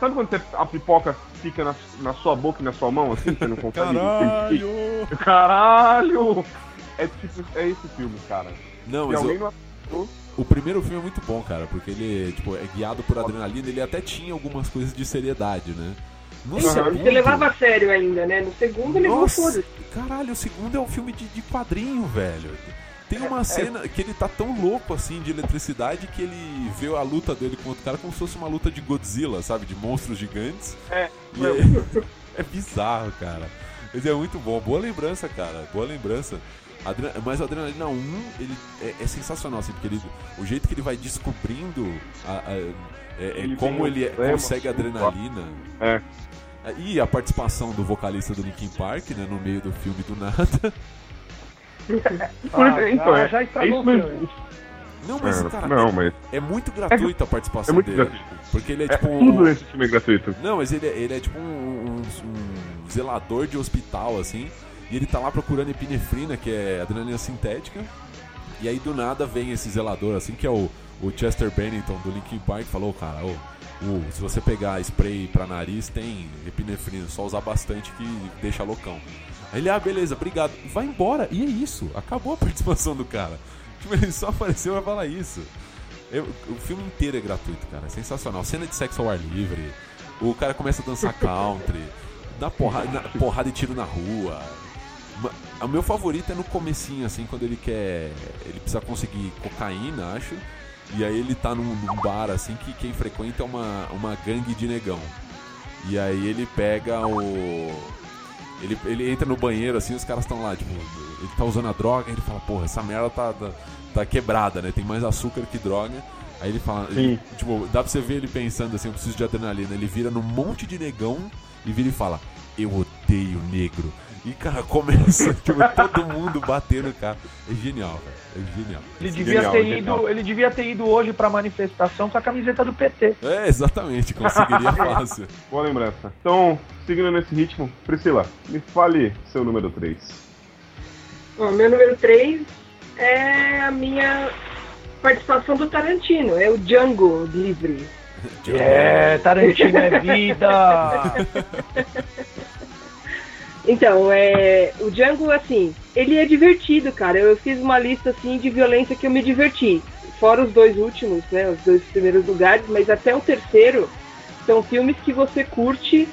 Sabe quando você- a pipoca fica na, na sua boca e na sua mão, assim, você não consegue. Caralho! Caralho! É tipo, é esse filme, cara. Não, Se alguém o, não assistiu, o primeiro filme é muito bom, cara, porque ele tipo, é guiado por adrenalina, ele até tinha algumas coisas de seriedade, né? Segundo, você levava a sério ainda, né? No segundo levou Nossa, foda caralho, o segundo é um filme de, de quadrinho, velho. Tem uma cena que ele tá tão louco assim de eletricidade que ele vê a luta dele com outro cara como se fosse uma luta de Godzilla, sabe? De monstros gigantes. É, é, é bizarro, cara. Mas é muito bom. Boa lembrança, cara. Boa lembrança. Mas o Adrenalina 1 ele é, é sensacional, assim, porque ele, o jeito que ele vai descobrindo a- a- é- é Ele como ele é- consegue adrenalina. É. E a participação do vocalista do Linkin Park, né, no meio do filme do nada. Ah, então, já- é, já é estragou isso mesmo. Não, mas, É, cara, não, mas é muito gratuita a participação é muito dele. gratuito. Porque ele é, é, tipo. um- tudo nesse filme é gratuito. Não, mas ele, é- ele é tipo um, um- um zelador de hospital, assim. E ele tá lá procurando epinefrina, que é adrenalina sintética. E aí do nada vem esse zelador, assim, que é o, o Chester Bennington do Linkin Park, falou, cara, ô, ô, se você pegar spray pra nariz, tem epinefrina, só usar bastante que deixa loucão. Aí ele, ah, beleza, obrigado. Vai embora. E é isso. Acabou a participação do cara. Tipo, ele só apareceu pra falar isso. Eu- o filme inteiro é gratuito, cara. É sensacional. Cena de sexo ao ar livre. O cara começa a dançar country. Dá porrada, na- porrada e tiro na rua. O meu favorito é no comecinho, assim, quando ele quer. Ele precisa conseguir cocaína, acho. E aí ele tá num, num bar, assim, que quem frequenta é uma, uma gangue de negão. E aí ele pega o. Ele, ele entra no banheiro, assim, os caras estão lá, tipo, ele tá usando a droga, ele fala, porra, essa merda tá, tá, tá quebrada, né? Tem mais açúcar que droga. Aí ele fala, ele- tipo, dá pra você ver ele pensando assim, eu preciso de adrenalina. Ele vira num monte de negão e vira e fala, eu odeio negro. E, cara, começa tipo, todo mundo batendo o carro. É genial, velho. É genial. Ele devia, genial, ter genial. ido, ele devia ter ido hoje pra manifestação com a camiseta do PT. É, exatamente, conseguiria fácil. Boa lembrança. Então, seguindo nesse ritmo, Priscila, me fale seu número 3. Bom, meu número 3 é a minha participação do Tarantino, é o Django livre. É, Tarantino é vida! Então, é, o Django, assim, ele é divertido, cara. Eu fiz uma lista, assim, de violência que eu me diverti. Fora os dois últimos, né, os dois primeiros lugares, mas até o terceiro são filmes que você curte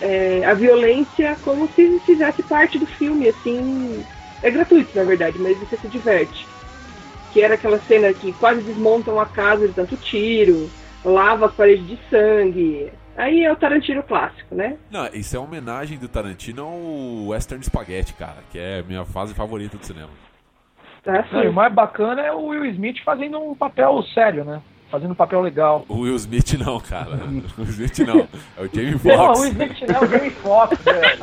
é, a violência como se fizesse parte do filme, assim. É gratuito, na verdade, mas você se diverte. Que era aquela cena que quase desmontam a casa de tanto tiro, lava as paredes de sangue. Aí é o Tarantino clássico, né? Não, isso é uma homenagem do Tarantino ao Western Spaghetti, cara, que é a minha fase favorita do cinema. Tá, Não, e o mais bacana é o Will Smith fazendo um papel sério, né? Fazendo um papel legal. O Will Smith não, cara. O Will Smith não. É o Jamie Não, o Foxx. Will Smith não, o Jamie Foxx, velho.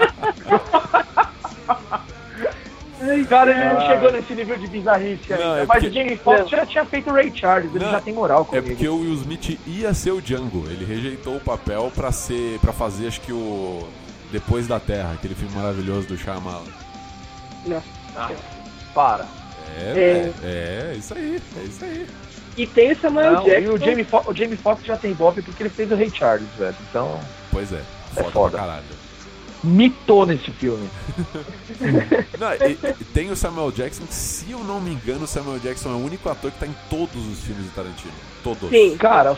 Cara, ele não chegou nesse nível de bizarrice ainda. Não, é Mas porque- o Jamie Foxx já tinha feito o Ray Charles, ele Não, já tem moral É comigo. porque o Will Smith ia ser o Django. Ele rejeitou o papel pra ser, para fazer, acho que o Depois da Terra, aquele filme maravilhoso do Shyamalan. Ah, para. É, é, é, isso aí, é isso aí. E tem o Samuel Não, e Jackson. o Jamie, Fo o Jamie Foxx já tem Bob porque ele fez o Ray Charles, velho. Então, Pois é, foda, foda. pra caralho. Mitou nesse filme. Não, e- e tem o Samuel Jackson, que se eu não me engano, o Samuel Jackson é o único ator que tá em todos os filmes do Tarantino. Todos. Sim. Cara,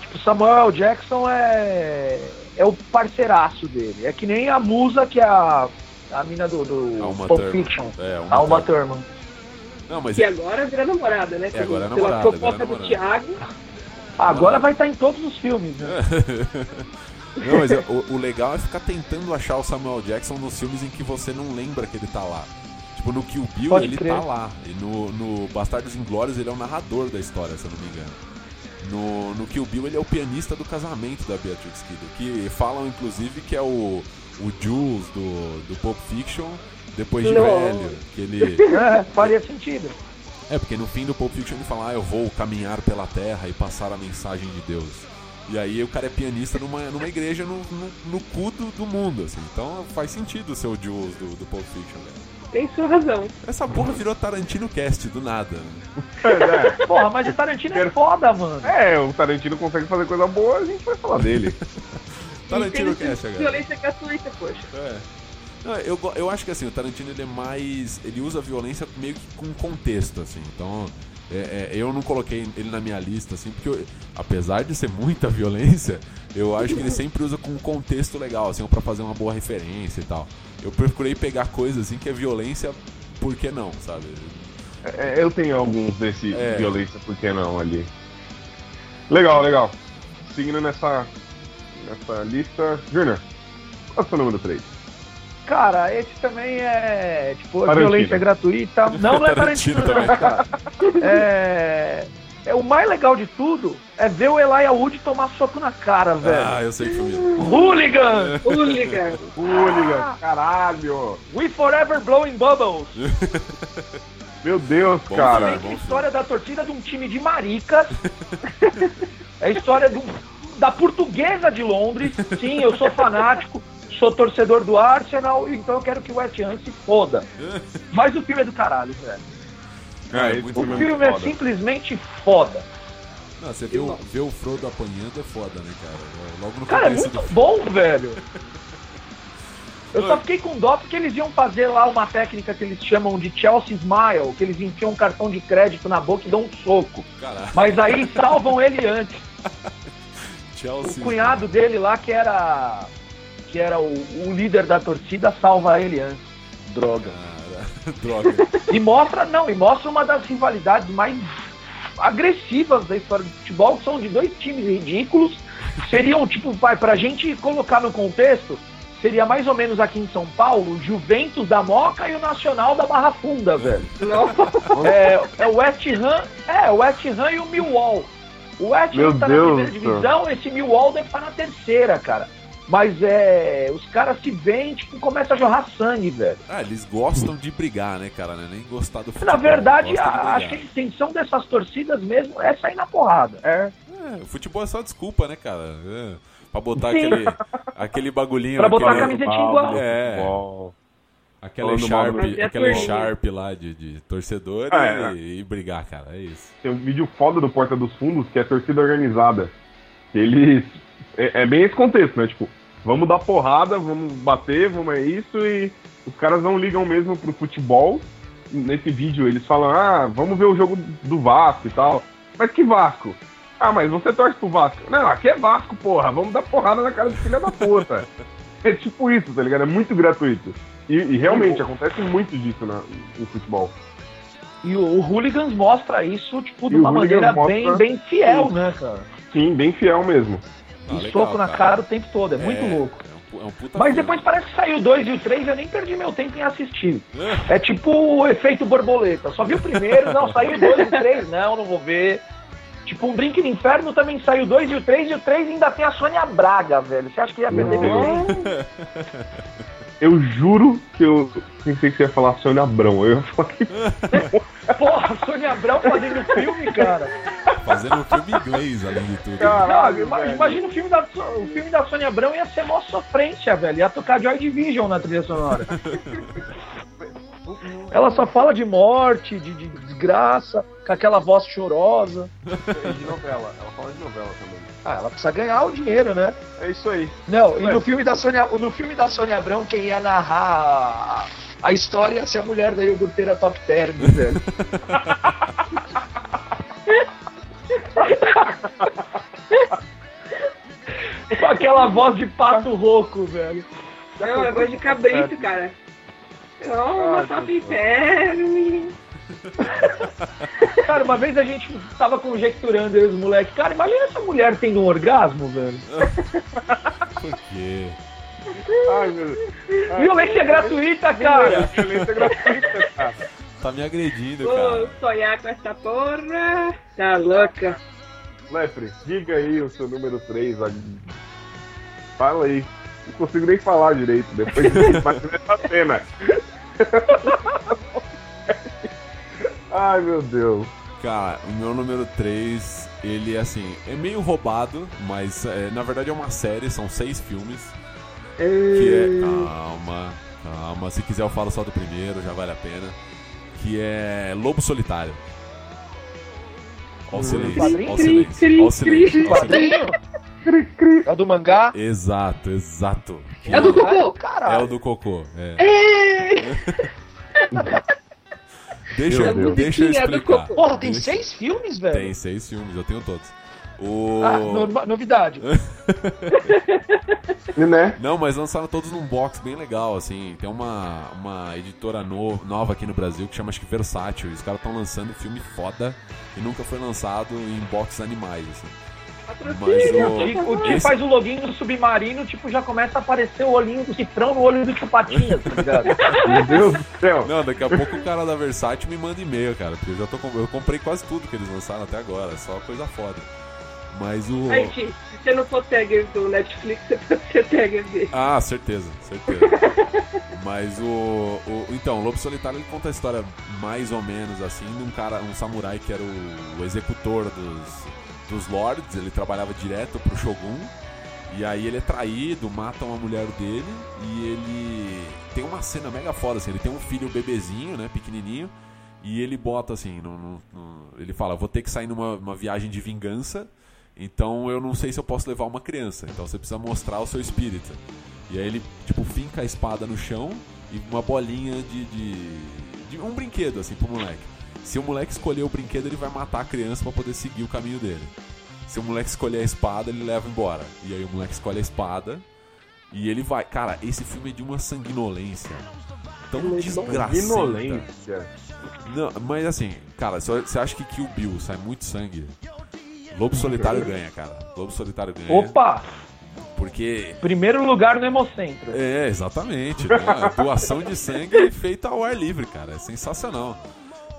tipo, Samuel Jackson é é o parceiraço dele. É que nem a musa que é a, a mina do, do A Uma Pulp Thurman. Fiction. É, A Uma Thurman. Thurman. Não, mas Que agora vira namorada, né? É, agora é Pela namorada, proposta agora é do. Thiago. Agora vai estar em todos os filmes, né? Não, mas o, o legal é ficar tentando achar o Samuel Jackson nos filmes em que você não lembra que ele tá lá. Tipo, no Kill Bill Pode ele crer. tá lá. E no, no Bastardos Inglórios ele é o narrador da história, se eu não me engano. No, no Kill Bill ele é o pianista do casamento da Beatrix Kiddo. Que falam, inclusive, que é o, o Jules do, do Pulp Fiction, depois de Não. velho. Que ele... É, faria sentido. É, porque no fim do Pulp Fiction ele fala, ah, eu vou caminhar pela terra e passar a mensagem de Deus. E aí o cara é pianista numa, numa igreja no, no, no cu do, do mundo, assim. Então faz sentido ser o Jules do, do Pulp Fiction, velho. Tem sua razão. Essa porra virou Tarantino Cast, do nada. Porra, mas o Tarantino é foda, mano. É, o Tarantino consegue fazer coisa boa, a gente vai falar dele. Tarantino Cast agora. Violência gratuita, poxa. É. Não, eu, eu acho que assim, o Tarantino ele é mais. Ele usa a violência meio que com contexto, assim. Então, é- é, eu não coloquei ele na minha lista, assim, porque eu- apesar de ser muita violência, eu acho que ele sempre usa com um contexto legal, assim, pra fazer uma boa referência e tal. Eu procurei pegar coisas assim que é violência, por que não, sabe? É, eu tenho alguns desse É. violência, por que não, ali. Legal, legal. Seguindo nessa, nessa lista, Júnior, qual é o seu número 3? Cara, esse também é, tipo, a violência gratuita. Não, não é Tarantino Tarantino, não, cara. É, é, o mais legal de tudo é ver o Elijah Wood tomar soco na cara, velho. Ah, eu sei que filme. Hooligan! Hooligan. Hooligan, caralho! We forever blowing bubbles! Meu Deus, Bom cara. filme. É a história da torcida de um time de maricas. é a história do- da portuguesa de Londres. Sim, eu sou fanático, sou torcedor do Arsenal, então eu quero que o West Ham se foda. Mas o filme é do caralho, velho. É, muito O bom. filme é foda. simplesmente foda. Não, você vê o, vê o Frodo apanhando é foda, né, cara? Logo no Cara, é muito do bom, velho. Eu só fiquei com dó porque eles iam fazer lá uma técnica que eles chamam de Chelsea Smile, que eles enfiam um cartão de crédito na boca e dão um soco. Caralho, Mas aí salvam ele antes. O Chelsea. cunhado dele lá, que era que era o, o líder da torcida, salva ele antes. Droga. Cara, droga. E mostra, não, e mostra uma das rivalidades mais agressivas da história do futebol, que são de dois times ridículos. Seriam, tipo, vai, pra gente colocar no contexto, seria mais ou menos aqui em São Paulo, o Juventus da Moca e o Nacional da Barra Funda, velho. É, é o West Ham, é, o West Ham e o Millwall. O West Ham tá Deus na primeira divisão, esse Millwall deve estar na terceira, cara. Mas é. Os caras se veem, tipo, começa a jorrar sangue, velho. Ah, eles gostam de brigar, né, cara? Não é nem gostar do futebol. Na verdade, a, acho que a intenção dessas torcidas mesmo é sair na porrada. É. é o futebol é só desculpa, né, cara? É, pra botar aquele, aquele bagulhinho. pra botar aquele, a camiseta igual. É. Aquela Sharp, aquela Sharp lá de, de torcedor ah, e, é. e, brigar, cara. É isso. Tem um vídeo foda do Porta dos Fundos que é torcida organizada. Eles. É, é bem esse contexto, né? Tipo, vamos dar porrada, vamos bater, vamos é isso, e os caras não ligam mesmo pro futebol. Nesse vídeo eles falam, ah, vamos ver o jogo do Vasco e tal. Mas que Vasco? Ah, mas você torce pro Vasco. Não, aqui é Vasco, porra, vamos dar porrada na cara de filha da puta. é tipo isso, tá ligado? É muito gratuito. E, e realmente, acontece muito disso na, no futebol. E o, o Hooligans mostra isso, tipo, de uma maneira bem, bem fiel, né, cara? Sim, bem fiel mesmo. Ah, e legal, soco na cara. cara o tempo todo, é, é muito louco. É um, é um Mas depois parece que saiu o 2 e o 3 eu nem perdi meu tempo em assistir. É, é tipo o efeito borboleta. Só vi o primeiro, não, saiu o 2 e o 3, não, não vou ver. Tipo, um Drink no Inferno também saiu o 2 e o 3, e o 3 ainda tem a Sônia Braga, velho. Você acha que ia perder meu tempo? Eu juro que eu pensei que você ia falar Sônia Abrão. Eu ia falar que. Porra, Sônia Abrão fazendo filme, cara. Fazendo um filme inglês, além de tudo. Caralho, imagina, imagina o filme da, o filme da Sônia Abrão ia ser mó sofrência, velho. Ia tocar Joy Division na trilha sonora. Ela só fala de morte, de, de desgraça, com aquela voz chorosa. de novela, ela fala de novela também. Ah, ela precisa ganhar o dinheiro, né? É isso aí. Não, e no filme da Sônia, no filme da Sônia Abrão, quem ia narrar a, a história ia ser a mulher da iogurteira Top Term, velho. Com aquela voz de pato rouco, velho. Não, é voz de cabrito, cara. Oh, uma top term. cara, uma vez a gente tava conjecturando eu e os moleques. Cara, imagina essa mulher tendo um orgasmo, velho. Por quê? Ai, meu... Ai, Violência gratuita, cara. Violência gratuita, cara. Tá me agredindo, cara. Vou sonhar com essa porra. Tá louca. Lepre, diga aí o seu número 3. Fala aí. Não consigo nem falar direito depois de imaginar essa cena. Ai, meu Deus. Cara, o meu número 3, ele, assim, é meio roubado, mas é, na verdade é uma série, são seis filmes. Que é. Calma, calma. Se quiser eu falo só do primeiro, já vale a pena. Que é Lobo Solitário. Ó o silêncio, ó o silêncio, ó o silêncio. É o do mangá? Exato, exato. É o do cocô, caralho. É o do cocô, é. Deixa, deixa eu explicar. Porra, tem deixa... seis filmes, velho? Tem seis filmes, eu tenho todos. O... Ah, no, novidade. né? Não, mas lançaram todos num box bem legal, assim. Tem uma, uma editora no, nova aqui no Brasil que chama acho que Versátil. Os caras estão lançando filme foda e nunca foi lançado em box animais, assim. Mas o, o que faz o login do submarino, tipo, já começa a aparecer o olhinho do cifrão no olho do chupatinha, tá ligado? Meu Deus do céu. Não, daqui a pouco o cara da Versátil me manda e-mail, cara, porque eu já tô eu comprei quase tudo que eles lançaram até agora, só coisa foda. Mas o. Aí, se você não for tagger do Netflix, você pode ser tagger dele. Ah, certeza, certeza. Mas o, o. Então, o Lobo Solitário ele conta a história mais ou menos assim de um cara, um samurai que era o, o executor dos dos lords, ele trabalhava direto pro Shogun. E aí ele é traído, matam a mulher dele e ele tem uma cena mega foda, assim, ele tem um filho bebezinho, né, pequenininho, e ele bota assim, no, no, no, ele fala, vou ter que sair numa viagem de vingança, então eu não sei se eu posso levar uma criança, então você precisa mostrar o seu espírito. E aí ele, tipo, finca a espada no chão e uma bolinha de, de, de um brinquedo, assim, pro moleque. Se o moleque escolher o brinquedo, ele vai matar a criança para poder seguir o caminho dele. Se o moleque escolher a espada, ele leva embora. E aí o moleque escolhe a espada e ele vai. Cara, esse filme é de uma sanguinolência tão desgraçada. Sanguinolência. Não, mas assim, cara, você acha que Kill Bill sai muito sangue? Lobo Solitário ganha, cara. Lobo Solitário ganha. Opa! Porque. Primeiro lugar no Hemocentro. É, exatamente. Né? Doação de sangue feita ao ar livre, cara. É sensacional.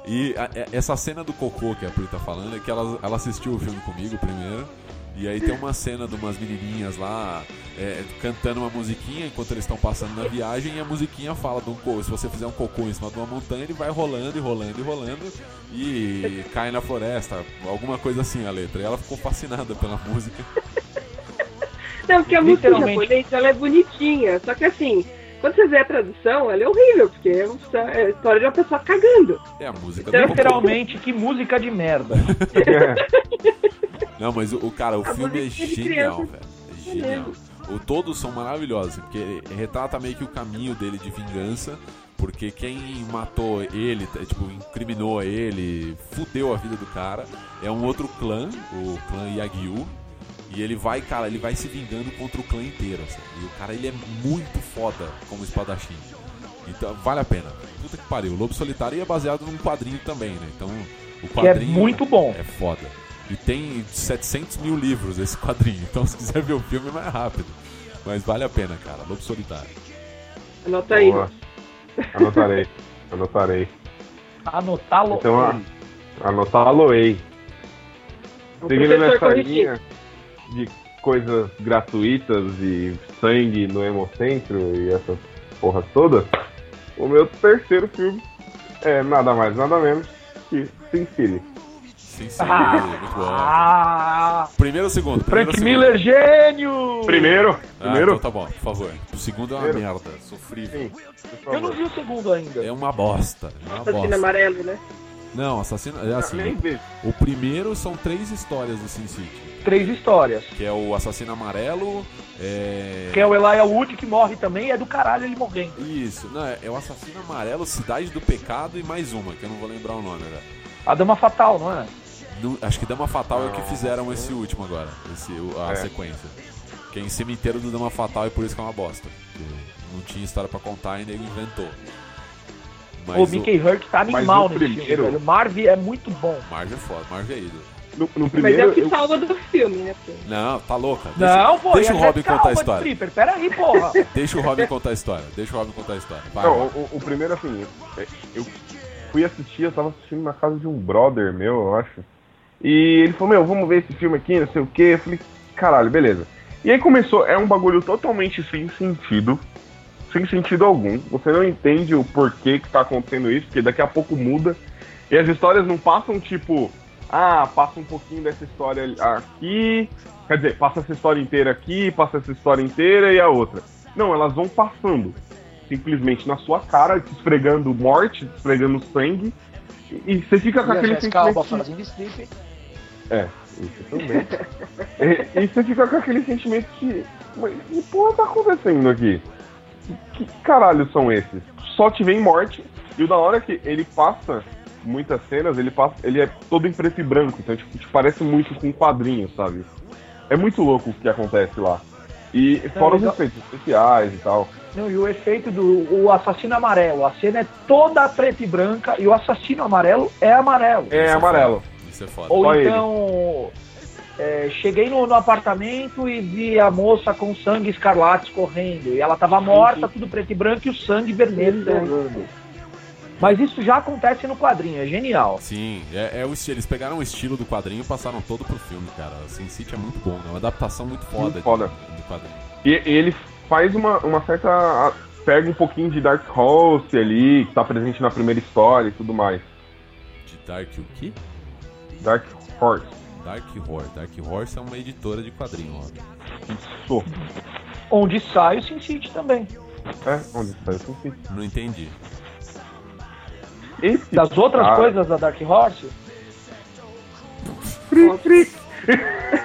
E a, essa cena do cocô que a Pri tá falando é que ela, ela assistiu o filme comigo primeiro. E aí tem uma cena de umas menininhas lá é, cantando uma musiquinha enquanto eles estão passando na viagem e a musiquinha fala de um cocô. Se você fizer um cocô em cima de uma montanha, ele vai rolando e rolando e rolando e cai na floresta. Alguma coisa assim a letra. E ela ficou fascinada pela música. Não, porque a música japonesa ela é bonitinha, só que assim, quando você vê a tradução, ela é horrível, porque é, é a história de uma pessoa cagando. É a música então, do Literalmente, que música de merda. Não, mas o, o cara, o a filme é genial, velho. É genial. O, todos são maravilhosos, porque retrata meio que o caminho dele de vingança. Porque quem matou ele, tipo, incriminou ele, fudeu a vida do cara, é um outro clã, o clã Yagyu, e ele vai, cara, ele vai se vingando contra o clã inteiro. Assim. E o cara, ele é muito foda como espadachim. Então, vale a pena. Puta que pariu. O Lobo Solitário é baseado num quadrinho também, né? Então, o quadrinho. Que é muito bom. É foda. E tem 700 mil livros esse quadrinho. Então, se quiser ver o filme, é mais rápido. Mas vale a pena, cara. Lobo Solitário. Anota aí. Boa. Anotarei. Anotarei. Anotá-lo. Então, anotá-lo-ei. Seguindo nessa linha de coisas gratuitas e sangue no Hemocentro e essa porra toda, o meu terceiro filme é nada mais, nada menos que Sin City. Sin City, ah, muito bom. Ah, primeiro ou segundo? Primeiro Frank Miller, gênio! Primeiro, ah, primeiro. Então tá bom, por favor. O segundo é uma primeiro. merda, sofrível. Sim, Eu não vi o segundo ainda. É uma bosta. É uma bosta. amarelo, né? Não, assassino. É assim. O, o primeiro são três histórias do Sin City três histórias. Que é o Assassino Amarelo. É... Que é o Elijah Wood que morre também, é do caralho ele morrendo. Isso, não, é, é o Assassino Amarelo, Cidade do Pecado e mais uma, que eu não vou lembrar o nome, né? A Dama Fatal, não é? No, acho que Dama Fatal é o que fizeram esse último agora, esse, a é. sequência. Que é em cemitério do Dama Fatal e por isso que é uma bosta. Não tinha história para contar e ele inventou. Mas o Mickey Hurt tá animal nesse primeiro... filme, velho. O Marv é muito bom. Marv é foda, Marv é ídolo. No, no primeiro, Mas é o que eu... salva do filme, né? Não, tá louca. Deixa, não, pô, deixa o Robin contar a história. Stripper. Pera aí, porra. deixa o Robin contar a história. Deixa o Robin contar a história. Vai, não, o, o, primeiro, assim, eu fui assistir, eu tava assistindo na casa de um brother meu, eu acho. E ele falou, meu, vamos ver esse filme aqui, não sei o que. Eu falei, caralho, beleza. E aí começou, é um bagulho totalmente sem sentido. Sem sentido algum. Você não entende o porquê que tá acontecendo isso, porque daqui a pouco muda. E as histórias não passam, tipo, ah, passa um pouquinho dessa história aqui, quer dizer, passa essa história inteira aqui, passa essa história inteira e a outra. Não, elas vão passando simplesmente na sua cara, te esfregando morte, te esfregando sangue, e, você fica com e aquele sentimento. fazendo strip. É, isso também. e, e, você fica com aquele sentimento de. Mas que porra tá acontecendo aqui? Que caralho são esses? Só te vem morte, e o da hora é que ele passa muitas cenas, ele passa, ele é todo em preto e branco, então tipo, te parece muito com um quadrinho, sabe? É muito louco o que acontece lá. E fora os efeitos especiais e tal. Não, e o efeito do o assassino amarelo, a cena é toda preta e branca e o assassino amarelo é amarelo. É Isso amarelo. É Isso é foda. Ou Só então é, cheguei no, no, apartamento e vi a moça com sangue escarlate correndo. E ela tava morta, tudo preto e branco, e o sangue vermelho derramando. Mas isso já acontece no quadrinho, é genial. Sim, é, é o estilo. Eles pegaram o estilo do quadrinho e passaram todo pro filme, cara. Sin City é muito bom, é uma adaptação muito foda, muito foda. De, do quadrinho. E, e, ele faz uma, uma certa. pega um pouquinho de Dark Horse ali, que tá presente na primeira história e tudo mais. De Dark o quê? Dark Horse. Dark Horse. Dark Horse é uma editora de quadrinho, ó. Isso. Onde sai o Sin City também. É, onde sai o Sin City. Não entendi. Esse das outras cara... coisas da Dark Horse?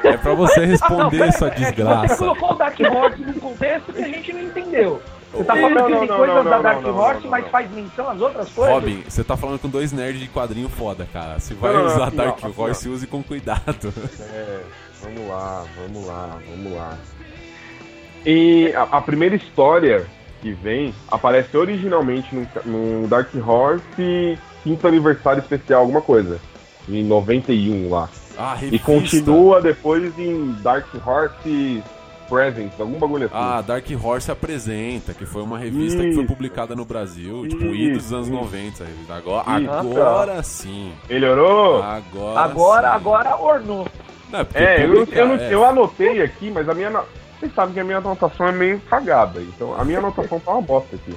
É pra você responder ah, não, essa desgraça. É você colocou o Dark Horse num contexto que a gente não entendeu. Você tá falando não, que tem não, coisas da Dark Horse, mas faz menção às outras coisas? Robin, você tá falando com dois nerds de quadrinho foda, cara. Se vai usar Dark Horse, use com cuidado. É, vamos lá, vamos lá, vamos lá. E a, a primeira história que vem aparece originalmente no, no Dark Horse quinto aniversário especial, alguma coisa. Em 91 lá. Ah, e continua depois em Dark Horse Presents, algum bagulho assim. Ah, Dark Horse Apresenta, que foi uma revista Isso. que foi publicada no Brasil, Isso. tipo, idos dos anos 90. Agora, agora sim. Melhorou? Agora Agora, sim. agora ornou. Não, é, eu, eu, não, é. eu, anotei aqui, mas a minha. Vocês sabem que a minha anotação é meio cagada. Então a minha anotação tá uma bosta aqui.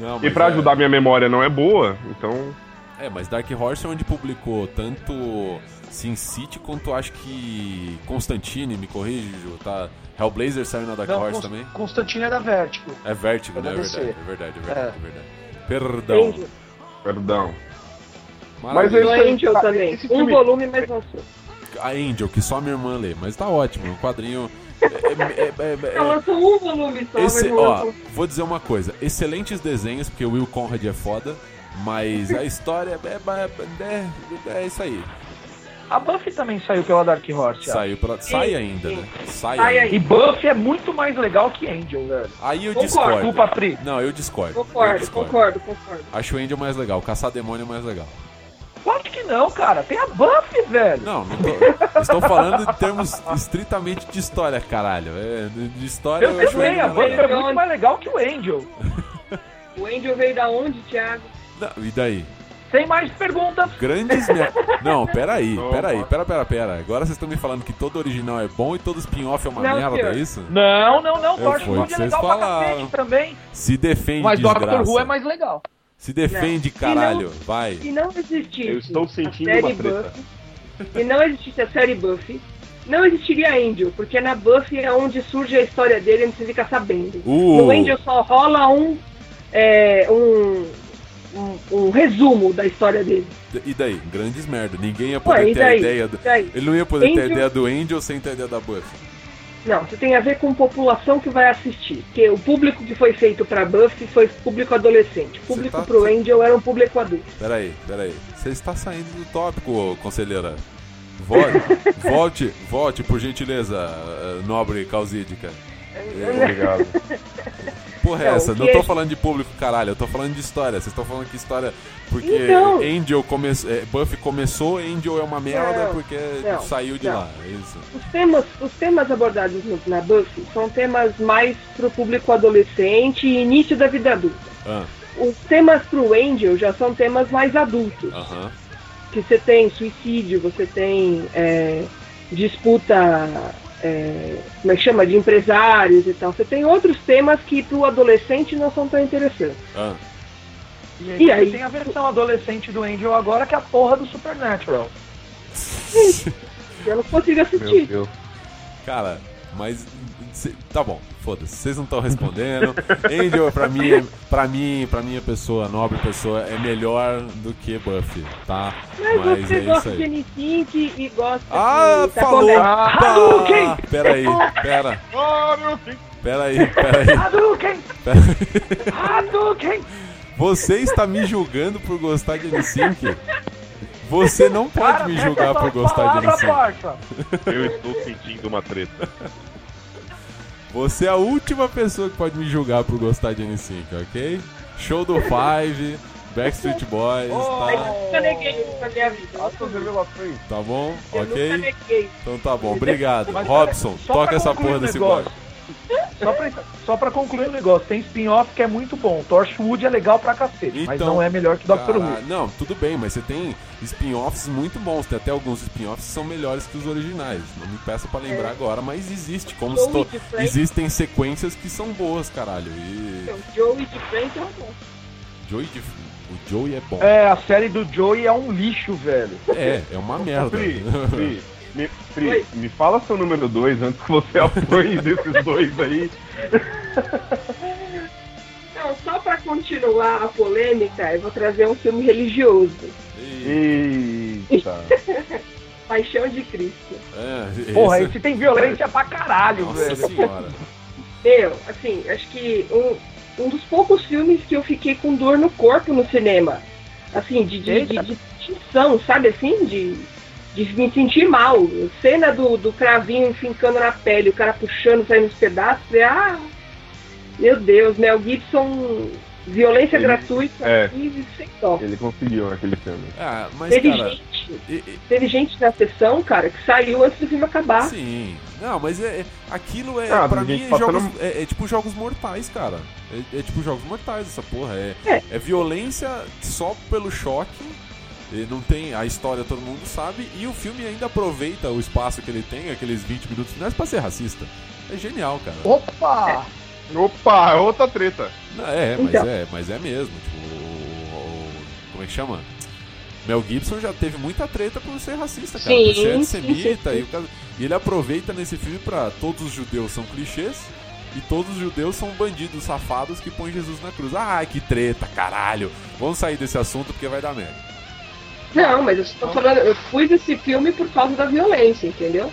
Não, e pra é... ajudar minha memória não é boa, então. É, mas Dark Horse é onde publicou tanto Sin City quanto acho que Constantine, me corrige, Ju, tá? Hellblazer saiu na Dark não, Horse Const também? Constantine é da Vertigo. É Vertigo, né? É verdade, é verdade, é verdade, é verdade. Perdão. Angel. Perdão. Mas esse Angel também. Um volume mais lançou. A Angel, que só minha irmã lê, mas tá ótimo, um quadrinho. É, é, é, Ela lançou um volume só, Esse, ó, vou dizer uma coisa: excelentes desenhos, porque o Will Conrad é foda, mas a história é, é, é, isso aí. A Buffy também saiu pela Dark Horse. Saiu pela... Sai ainda, né? Sai, Sai ainda. E Buffy é muito mais legal que Angel, velho. Aí eu concordo. discordo. Não, eu discordo. Concordo, eu discordo. concordo, concordo. Acho o Angel mais legal. Caçar demônio é mais legal. Claro que não, cara. Tem a Buffy, velho. Não, não tô. Estou falando em termos estritamente de história, caralho. É, de história eu, eu sei, a Buffy é muito mais legal que o Angel. o Angel veio da onde, Thiago? Não, e daí? Sem mais perguntas. Grandes Não, peraí, peraí, pera, pera, pera. Agora vocês estão me falando que todo original é bom e todo spin-off é uma não, merda, é isso? Não, não, não. Torchwood é legal falaram. pra também. Se defende, Mas desgraça. Doctor Who é mais legal. Se defende, não. caralho, não, vai. Se não existisse Eu estou sentindo uma treta. Buffy, se não existisse a série Buffy, não existiria Angel, porque na Buffy é onde surge a história dele e você fica sabendo. Uh. No Angel só rola um, é, um um, um, resumo da história dele. E daí? Grandes merda. Ninguém ia poder Ué, ter a ideia. Do... Ele não ia poder Angel... ter a ideia do Angel sem ter a ideia da Buffy. Não, isso tem a ver com população que vai assistir. Porque o público que foi feito pra Buffy foi público adolescente. O público tá... pro Angel era um público adulto. Peraí, peraí. Você está saindo do tópico, conselheira. Volte, volte, volte, por gentileza, eh, nobre causídica. Obrigado. porra é então, essa? Não tô é... falando de público, caralho, eu tô falando de história. Vocês estão falando que história. Porque então... Angel come... É, Buffy começou, Angel é uma merda não, porque não, saiu de não. lá. É. Os temas, os temas abordados na Buffy são temas mais pro público adolescente e início da vida adulta. Ah. Os temas pro Angel já são temas mais adultos. Que você tem suicídio, você tem é, disputa é, como é que chama? De empresários e tal. Você tem outros temas que pro adolescente não são tão interessantes. Ah. E, e aí tem a versão adolescente do Angel agora que é a porra do Supernatural. Eu não consigo assistir. Cara, mas tá bom, foda-se, vocês não estão respondendo. Angel, pra mim, pra mim, pra minha pessoa, nobre pessoa, é melhor do que Buffy, tá? Mas, Mas você é gosta de N5 e gosta ah, de... falou! Ah, falou! Ah, pera aí, pera. Pera aí, pera aí. Hadouken! Hadouken! Você está me julgando por gostar de N5? Você não pode Cara, me julgar por gostar de N5. Eu estou sentindo uma treta. Você é a última pessoa que pode me julgar por gostar de N5, ok? Show do Five, Backstreet Boys, oh, tá? nunca neguei isso na minha vida. Tá bom? ok? Então tá bom, obrigado. Mas, Robson, toca essa porra desse bloco. Só pra, só pra concluir o negócio, tem spin-off que é muito bom. Torchwood é legal pra cacete, então, mas não é melhor que Doctor Who. Não, tudo bem, mas você tem spin-offs muito bons. Tem até alguns spin-offs que são melhores que os originais. Não me peça pra lembrar é. agora, mas existe. Como to... existem sequências que são boas, caralho. E... Então, Joey de frente é bom. Joey de o Joey é bom. É, a série do Joey é um lixo, velho. É, é uma merda. Me, Pri, me fala seu número 2 antes que você apoie desses dois aí. Não, só pra continuar a polêmica, eu vou trazer um filme religioso. Eita! Paixão de Cristo. É, Porra, esse tem violência pra caralho, Nossa velho. Senhora. Meu, assim, acho que um, um dos poucos filmes que eu fiquei com dor no corpo no cinema. Assim, de, de, de, de, de sabe assim? De de me sentir mal. Cena do, do cravinho fincando na pele, o cara puxando, saindo os pedaços. E, ah, meu Deus, Mel Gibson, violência ele, gratuita é, e sem dó. Ele conseguiu naquele filme. Ah, mas, teve, cara, gente, e, e... teve gente na sessão, cara, que saiu antes do filme acabar. Sim. Não, mas é, é aquilo é, ah, pra mim, é, jogos, é, é, tipo jogos mortais, cara. É, é, tipo jogos mortais essa porra. É, é. é violência só pelo choque não tem a história, todo mundo sabe, e o filme ainda aproveita o espaço que ele tem, aqueles 20 minutos finais, pra ser racista. É genial, cara. Opa! É. Opa, é outra treta. Não, é, mas então. é, mas é mesmo. Tipo, o, o, como é que chama? Mel Gibson já teve muita treta por ser racista, cara. Sim, por ser antissemita. Sim, sim, sim. E, e ele aproveita nesse filme pra todos os judeus são clichês e todos os judeus são bandidos safados que põem Jesus na cruz. Ah, que treta, caralho. Vamos sair desse assunto porque vai dar merda. Não, mas eu estou falando, eu fui desse filme por causa da violência, entendeu?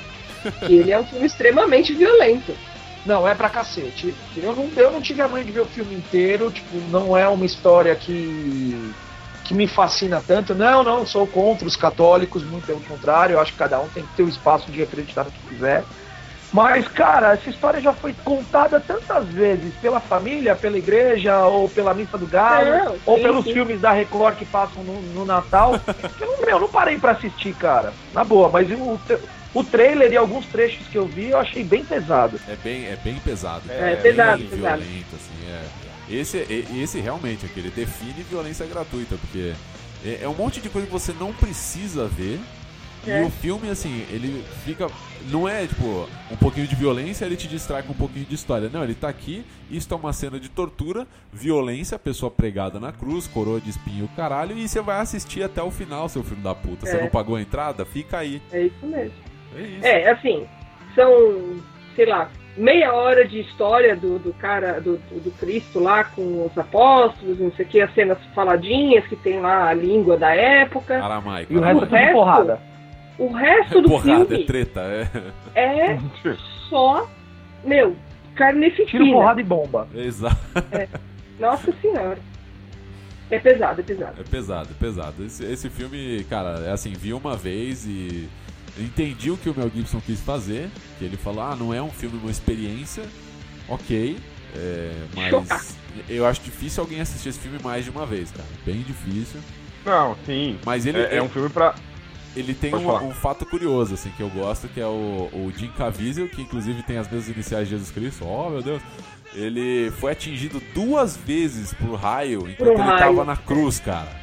Que ele é um filme extremamente violento. Não, é pra cacete. Eu não, eu não tive a mãe de ver o filme inteiro, tipo, não é uma história que, que me fascina tanto. Não, não, sou contra os católicos, muito pelo contrário, eu acho que cada um tem que ter o espaço de acreditar no que quiser. Mas, cara, essa história já foi contada tantas vezes pela família, pela igreja, ou pela missa do galo, não, ou sim, pelos sim. filmes da Record que passam no, no Natal. eu, meu, não parei para assistir, cara. Na boa, mas o, o trailer e alguns trechos que eu vi eu achei bem pesado. É bem, é bem pesado. É, é pesado, bem pesado. violento, assim, é. Esse, esse realmente, aqui, ele define violência gratuita, porque é, é um monte de coisa que você não precisa ver é. E o filme, assim, ele fica. Não é tipo um pouquinho de violência, ele te distrai com um pouquinho de história. Não, ele tá aqui, isso é uma cena de tortura, violência, pessoa pregada na cruz, coroa de espinho, caralho, e você vai assistir até o final, seu filho da puta. É. Você não pagou a entrada? Fica aí. É isso mesmo. É, isso. é assim, são, sei lá, meia hora de história do, do cara, do, do, Cristo lá com os apóstolos, não sei o que, as cenas faladinhas que tem lá a língua da época. Aramaico. E o resto é porrada. O resto do Porrada, filme é treta, é. É só, meu, carnificina. Tiro, porrada e bomba. Exato. É. Nossa senhora. É pesado, é pesado. É pesado, é pesado. Esse, esse filme, cara, é assim, vi uma vez e entendi o que o Mel Gibson quis fazer. Que ele falou, ah, não é um filme, uma experiência. Ok. É, mas Chocar. eu acho difícil alguém assistir esse filme mais de uma vez, cara. Bem difícil. Não, sim. Mas ele é, é um filme pra, ele tem um, um, fato curioso, assim, que eu gosto, que é o, o Jim Caviezel, que inclusive tem as mesmas iniciais de Jesus Cristo. Oh, meu Deus! Ele foi atingido duas vezes por raio enquanto por ele raio. tava na cruz, cara.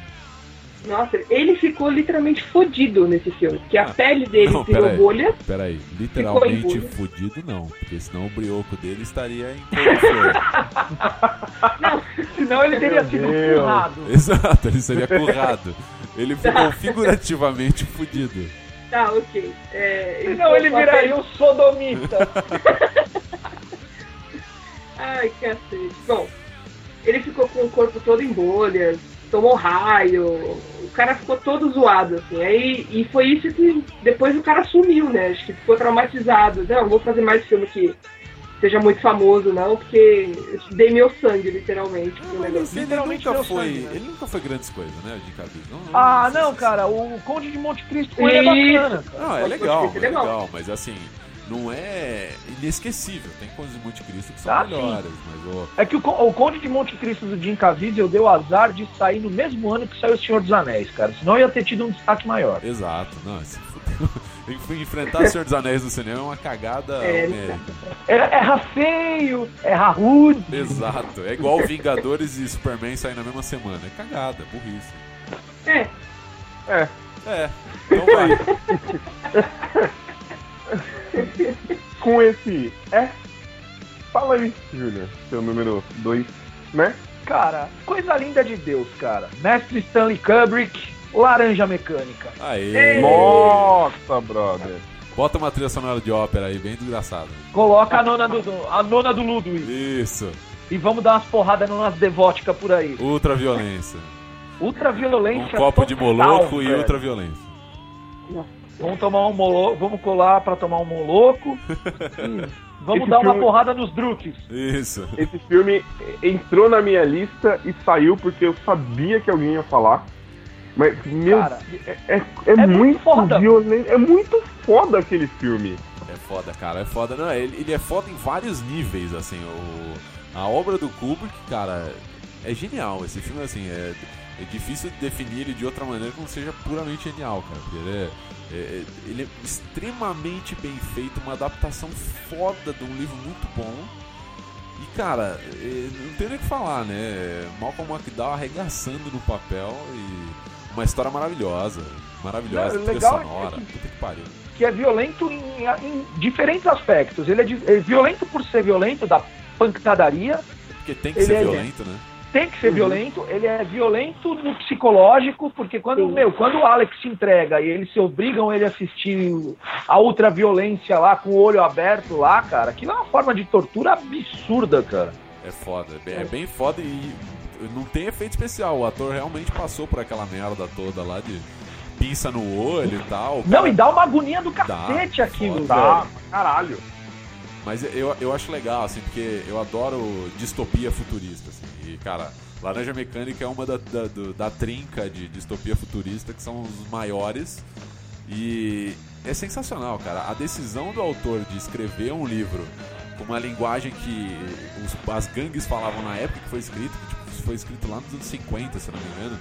Nossa, ele ficou literalmente fodido nesse filme. Porque a ah, pele dele não, virou peraí, bolha. Peraí, literalmente fodido não. Porque senão o brioco dele estaria em Não, senão ele teria sido currado. Exato, ele seria currado. Ele ficou figurativamente fudido. Tá, ok. É, senão ele viraria um sodomita. Ai, cacete. Bom, ele ficou com o corpo todo em bolhas tomou raio, o cara ficou todo zoado, assim. Aí, e foi isso que depois o cara sumiu, né? Acho que ficou traumatizado. Não, vou fazer mais filme que seja muito famoso, não, porque dei meu sangue, literalmente. Não, ele, literalmente nunca foi, sangue, né? ele nunca foi grandes coisas, né, de cabelo. Não, não, ah, não, cara, o Conde de Monte Cristo foi é bacana. Não, é legal, é legal, mas assim, não é inesquecível. Tem coisas de Monte Cristo que são ah, melhores, mas o... É que o, o Conde de Monte Cristo do Jim Caviezel deu azar de sair no mesmo ano que saiu O Senhor dos Anéis, cara. Senão ia ter tido um destaque maior. Exato. Não, se Enfrentar o Senhor dos Anéis no cinema é uma cagada é, é, é rafeio, é rude. Exato. É igual Vingadores e Superman sair na mesma semana. É cagada, burrice. É. É. É. Então vai. Com esse é. Fala aí, Júlia, seu número 2, né? Cara, coisa linda de Deus, cara. Mestre Stanley Kubrick, Laranja Mecânica. Aê! Nossa, brother. Bota uma trilha sonora de ópera aí, bem desgraçada. Coloca a nona do, a nona do Ludwig. Isso. E vamos dar umas porradas nas devóticas por aí. Ultra violência. Ultra violência. Um copo total, de moloco velho. e ultra violência. Vamos tomar um moloco, vamos colar para tomar um moloco. vamos Esse dar filme... uma porrada nos druques. Isso. Esse filme entrou na minha lista e saiu porque eu sabia que alguém ia falar. Mas, meu, Cara, é, é, é, é, muito, violento. É muito foda aquele filme. É foda, cara, é foda. Não, ele, ele é foda em vários níveis, assim. O, a obra do Kubrick, cara, é genial. Esse filme, assim, é, é difícil definir ele de outra maneira que não seja puramente genial, cara. Porque ele é é, é, ele é extremamente bem feito, uma adaptação foda de um livro muito bom. E cara, é, não tem nem o que falar, né? Malcolm McDowell arregaçando no papel e uma história maravilhosa. Maravilhosa, Não, legal é sonora. que- Puta que pariu. que é violento em, em diferentes aspectos. Ele é, de- é violento por ser violento, da pancadaria, Porque tem que Ele ser é- violento, né? tem que ser violento, ele é violento no psicológico, porque quando, meu, quando o Alex se entrega e eles se obrigam ele a assistir a outra violência lá com o olho aberto lá, cara, aquilo é uma forma de tortura absurda, cara. É foda. É bem, é bem foda e não tem efeito especial. O ator realmente passou por aquela merda toda lá de pinça no olho e tal. Não, Cara, e dá uma agonia do cacete Dá, aquilo, Tá, velho. caralho. Mas eu, eu acho legal, assim, porque eu adoro distopia futurista, assim. E, cara, Laranja Mecânica é uma da, da, do- da trinca de distopia futurista, que são os maiores. E é sensacional, cara. A decisão do autor de escrever um livro com uma linguagem que os- as gangues falavam na época que foi escrito, que tipo, foi escrito lá nos anos 50, se não me engano.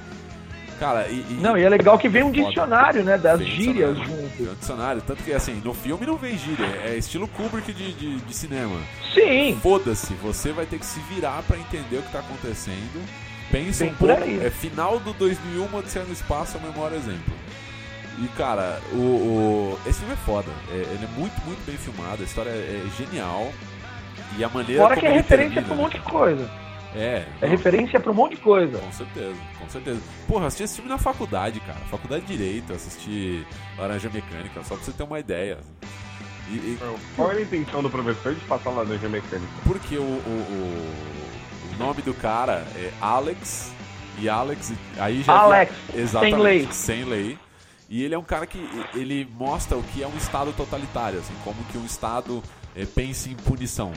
Cara, e. e- Não, e é legal que vem um Foda. dicionário, né, das Vem gírias junto. vem um dicionário. Tanto que, assim, no filme não vem gíria, é estilo Kubrick de, de, de cinema. Sim, Foda-se, você vai ter que se virar pra entender o que tá acontecendo. Pensa Bem um por pouco. aí. É final do 2001, Odisseia no Espaço é o maior exemplo. E cara, o, o- esse filme é foda. É- ele é muito, muito bem filmado. A história é, é genial. E a maneira fora que é referência termina, pra um monte de coisa. É, É não, referência pra um monte de coisa. com certeza, com certeza. Porra, eu assisti esse filme na faculdade, cara. Faculdade de Direito, assisti Laranja Mecânica, só pra você ter uma ideia. E, e Qual era a intenção do professor de passar laranja mecânica? Porque o, o, o- o nome do cara é Alex, e Alex, aí já. Alex, Exatamente, sem lei. Sem lei. E ele é um cara que ele mostra o que é um Estado totalitário, assim, como que um Estado eh, pensa em punição.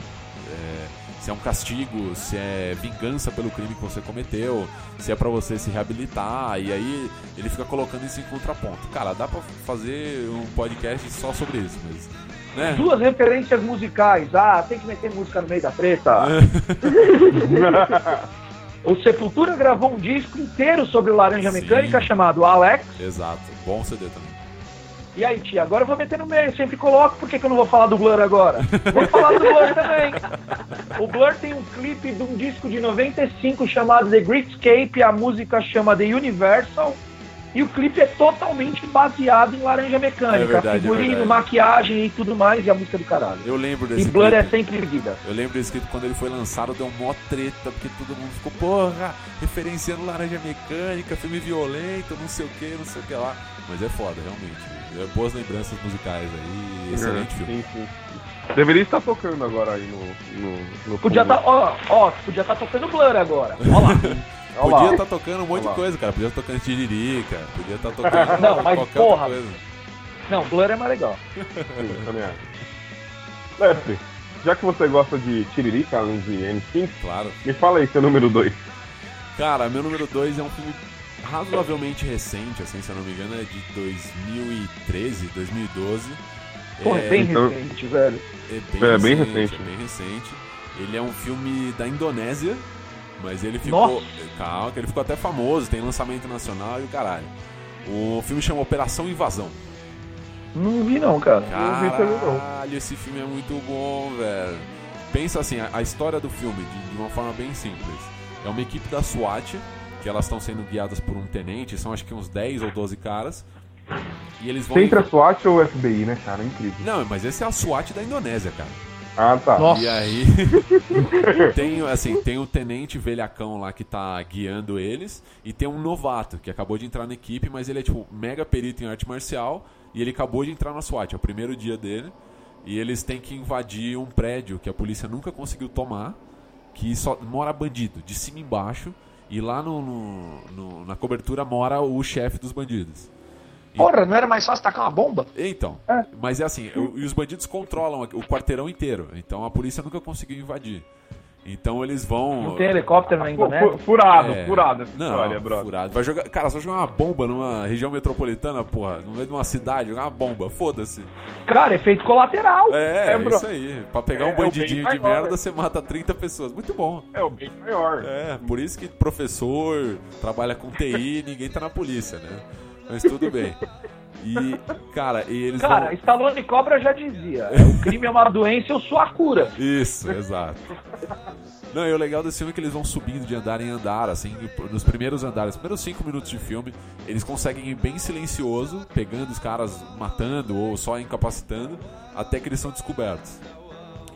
Eh, se é um castigo, se é vingança pelo crime que você cometeu, se é pra você se reabilitar, e aí ele fica colocando isso em contraponto. Cara, dá pra fazer um podcast só sobre isso, mas. Né? Duas referências musicais. Ah, tem que meter música no meio da treta. o Sepultura gravou um disco inteiro sobre o Laranja Sim. Mecânica chamado Alex. Exato, bom CD também. E aí, tia, agora eu vou meter no meio, sempre coloco, por que, que eu não vou falar do Blur agora? Vou falar do Blur também. O Blur tem um clipe de um disco de 95 chamado The Great Escape, a música chama The Universal, e o clipe é totalmente baseado em Laranja Mecânica. É verdade, é figurino, verdade. maquiagem e tudo mais, e a música do caralho. Eu lembro E desse Blur é clipe. sempre erguida. Eu lembro desse clipe quando ele foi lançado, deu mó treta, porque todo mundo ficou, porra, referenciando Laranja Mecânica, filme violento, não sei o que, não sei o que lá. Mas é foda, realmente. É boas lembranças musicais aí, excelente filme. Sim, sim, sim. Deveria estar tocando agora aí no. no, no Podia estar, ó, ó, podia estar tocando Blur agora. Ó lá. Olha lá. Podia estar tocando um monte de coisa, cara. Podia estar tocando Tiririca, podia estar tocando Não, mas qualquer porra. outra coisa. Não, Blur é mais legal. Sim, também acho. Leslie, já que você gosta de Tiririca, além de N5, Claro. me fala aí seu número 2. Cara, meu número 2 é um filme razoavelmente recente, assim, se eu não me engano, é de 2013, 2012. Porra, é bem então- recente, velho. É bem, É, bem recente, recente. É bem recente. Ele é um filme da Indonésia, mas ele ficou. Nossa. Calma, que ele ficou até famoso, tem lançamento nacional e o caralho. O filme chama Operação Invasão. Não vi não, cara. Não vi também não. Caralho, esse filme é muito bom, velho. Pensa assim, a, a história do filme, de, de uma forma bem simples. É uma equipe da SWAT, que elas estão sendo guiadas por um tenente, são acho que uns 10 ou 12 caras. E eles vão. Sempre a SWAT ou o FBI, né, cara? É incrível. Não, mas esse é a SWAT da Indonésia, cara. Ah, tá. Nossa. E aí tem assim, tem o tenente velhacão lá que tá guiando eles e tem um novato que acabou de entrar na equipe, mas ele é tipo mega perito em arte marcial e ele acabou de entrar na SWAT, é o primeiro dia dele. E eles têm que invadir um prédio que a polícia nunca conseguiu tomar, que só mora bandido, de cima e embaixo, e lá no, no- no- na cobertura mora o chefe dos bandidos. Porra, não era mais fácil tacar uma bomba? Então, mas é assim, e os bandidos controlam o quarteirão inteiro, então a polícia nunca conseguiu invadir. Então eles vão. Não tem helicóptero na Fu- Indonésia? fu- Furado, É, furado essa não, história, brother. furado. Vai jogar, cara, só jogar uma bomba numa região metropolitana, porra, no meio de uma cidade, jogar uma bomba, foda-se. Cara, efeito colateral. É, É, é bro. isso aí. Pra pegar É, um é bandidinho de maior. merda, você mata 30 pessoas. Muito bom. É o bem maior. É, por isso que professor trabalha com TI ninguém tá na polícia, né? Mas tudo bem. E, cara, e eles Cara, vão... Stallone Cobra já dizia: é, o crime é uma doença, eu sou a cura. Isso, exato. Não, e o legal desse filme é que eles vão subindo de andar em andar, assim, nos primeiros andares, primeiros cinco minutos de filme, eles conseguem ir bem silencioso, pegando os caras, matando ou só incapacitando, até que eles são descobertos.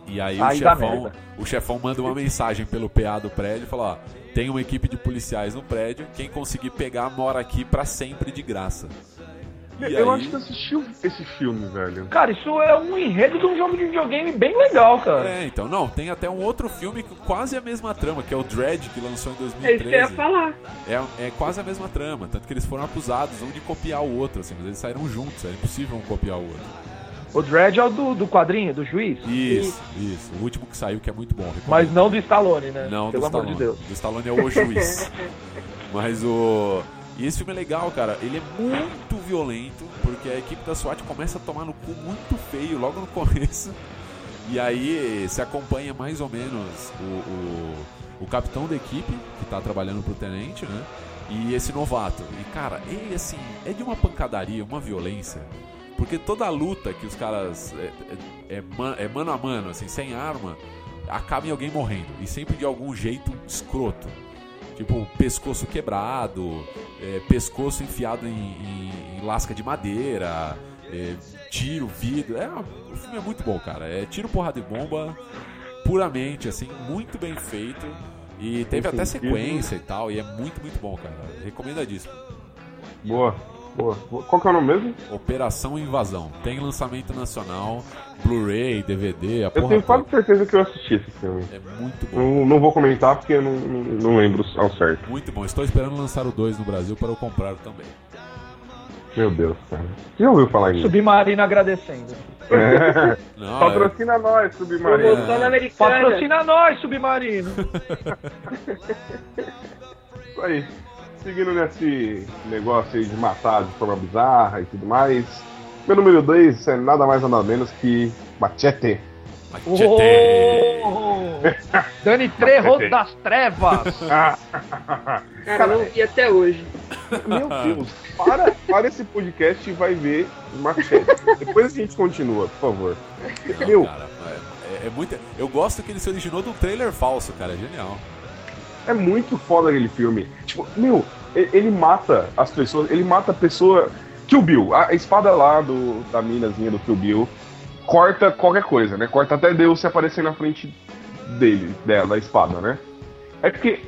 E aí, aí o chefão, o chefão manda uma mensagem pelo PA do prédio e fala, ó, tem uma equipe de policiais no prédio, quem conseguir pegar mora aqui para sempre de graça. E eu aí... acho que assistiu esse filme, velho. Cara, isso é um enredo de um jogo de videogame bem legal, cara. É, então, não, tem até um outro filme que quase a mesma trama, que é o Dread, que lançou em 2013. É isso que eu ia falar. É, é quase a mesma trama, tanto que eles foram acusados um de copiar o outro, assim, mas eles saíram juntos, é impossível um copiar o outro. O Dread é o do, do quadrinho, do juiz? Isso, isso. O último que saiu, que é muito bom. Recomendo. Mas não do Stallone, né? Não, Pelo do Stallone. De Deus. Do Stallone é o juiz. Mas o. E esse filme é legal, cara. Ele é muito violento, porque a equipe da SWAT começa a tomar no cu muito feio logo no começo. E aí se acompanha mais ou menos o, o, o capitão da equipe, que tá trabalhando pro tenente, né? E esse novato. E, cara, ele, assim, é de uma pancadaria, uma violência porque toda a luta que os caras. É, é, é, é, mano a mano, assim, sem arma, acaba em alguém morrendo. E sempre de algum jeito escroto. Tipo, pescoço quebrado, é, pescoço enfiado em, em, em, lasca de madeira, é, tiro, vidro. É, o filme é muito bom, cara. É tiro, porrada e bomba, puramente, assim, muito bem feito. E teve até sequência e tal, e é muito, muito bom, cara. Recomendadíssimo. Boa. Boa. Qual que é o nome mesmo? Operação Invasão. Tem lançamento nacional, Blu-ray, DVD, a Eu tenho quase certeza que eu assisti esse filme. É muito bom. Não, não vou comentar porque eu não, não, não lembro ao certo. Muito bom. Estou esperando lançar o 2 no Brasil para eu comprar também. Meu Deus, cara. Você já ouviu falar isso? Submarino agradecendo. É. Não, Patrocina é... nós, Submarino. Patrocina nós, Submarino. isso aí seguindo nesse negócio aí de matar de forma bizarra e tudo mais. Meu número 2 é nada mais nada menos que Machete. Machete! Oh! Dani Trejo das Trevas! Cara, não vi até hoje. Meu Deus, para, para esse podcast e vai ver Machete. Depois a gente continua, por favor. Não, Meu. Cara, é, é muito, eu gosto que ele se originou um trailer falso, cara. É genial. É muito foda aquele filme. Tipo, meu, ele mata as pessoas, ele mata a pessoa. Kill Bill, a espada lá do, da minazinha do Kill Bill corta qualquer coisa, né? Corta até Deus se aparecer na frente dele, dela, da espada, né? É porque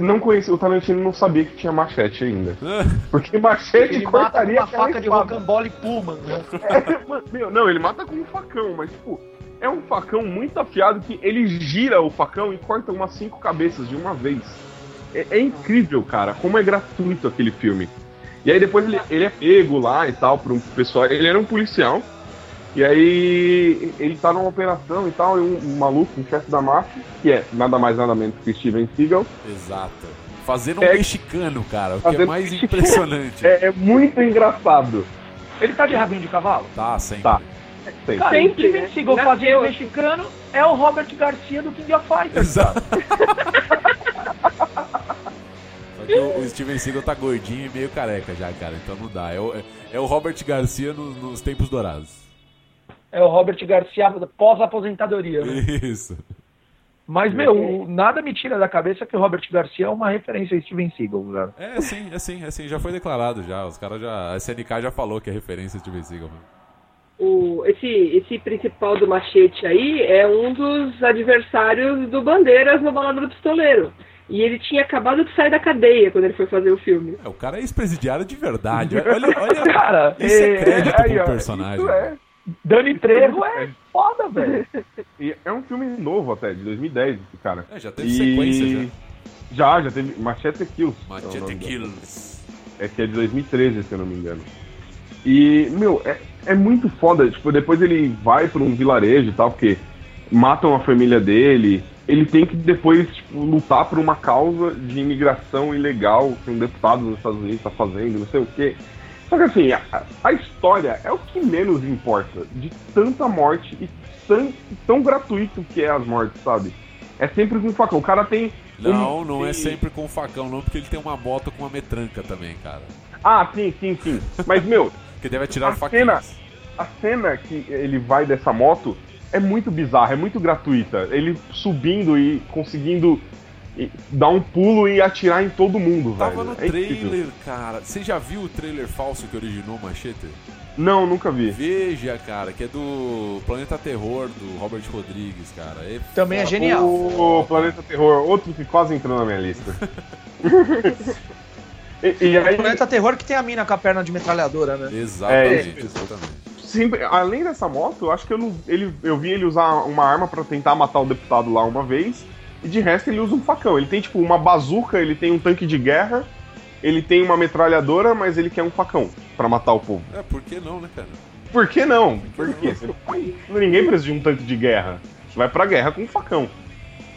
não conhecia, o Tarantino não sabia que tinha machete ainda. Porque machete ele cortaria mata com uma faca de rocambole puma, né? É, meu, não, ele mata com um facão, mas tipo, é um facão muito afiado que ele gira o facão e corta umas cinco cabeças de uma vez. É, é incrível, cara, como é gratuito aquele filme. E aí depois ele, ele é pego lá e tal, para um pessoal. Ele era um policial. E aí ele tá numa operação e tal, e um, um maluco, um chefe da máfia, que é nada mais nada menos que Steven Seagal. Exato. Fazendo um é, mexicano, cara, o que é mais mexicano. impressionante. É, é, muito engraçado. Ele tá de rabinho de cavalo? Tá, sempre. Tá. Sempre. Cara, Sempre, Steven Seagal né? fazendo mexicano é o Robert Garcia do King of Fighters. Exato. Que o, Steven Seagal tá gordinho e meio careca já, cara, então não dá. É o, é, é o Robert Garcia no, nos tempos dourados. É o Robert Garcia pós-aposentadoria. Né? Isso. Mas, meu, nada me tira da cabeça que o Robert Garcia é uma referência a Steven Seagal, cara. É, sim, é sim, é sim. Já foi declarado já. Os caras já. A SNK já falou que é referência a Steven Seagal. Mano o, esse, esse principal do machete aí é um dos adversários do Bandeiras no Balada do Pistoleiro. E ele tinha acabado de sair da cadeia quando ele foi fazer o filme. É, o cara é ex-presidiário de verdade. Olha, olha cara, esse é, é crédito é, pro personagem. É. Dani Trejo é foda, velho. É um filme novo até, de 2010, cara. É, já teve e... sequência já. Já, já teve Machete Kills. Machete é Kills. É que é de 2013, se eu não me engano. E, meu, é, é muito foda. Tipo, depois ele vai para um vilarejo e tal, porque matam a família dele. Ele tem que depois tipo, lutar por uma causa de imigração ilegal que um deputado dos Estados Unidos está fazendo, não sei o quê. Só que assim, a, a, história é o que menos importa de tanta morte e tão, tão gratuito que é as mortes, sabe? É sempre com facão. O cara tem. Não, um... não é sempre com facão, não, porque ele tem uma moto com uma metranca também, cara. Ah, sim, sim, sim. Mas, meu, que deve atirar a cena, a cena que ele vai dessa moto é muito bizarra, é muito gratuita. Ele subindo e conseguindo dar um pulo e atirar em todo mundo, Tava velho. no É trailer, incrível. cara. Você já viu o trailer falso que originou o Machete? Não, nunca vi. Veja, cara, que é do Planeta Terror, do Robert Rodrigues, cara. É Também é genial. O Planeta Terror, outro que quase entrou na minha lista. e, e aí, Planeta Terror que tem a mina com a perna de metralhadora, né? Exatamente, É, exatamente. Sempre, além dessa moto, eu acho que eu, não, ele, eu vi ele usar uma arma pra tentar matar o deputado lá uma vez. E de resto ele usa um facão. Ele tem tipo uma bazuca, ele tem um tanque de guerra, ele tem uma metralhadora, mas ele quer um facão pra matar o povo. É, por que não, né, cara? Por que não? Por quê? Ninguém precisa de um tanque de guerra. Você vai pra guerra com um facão.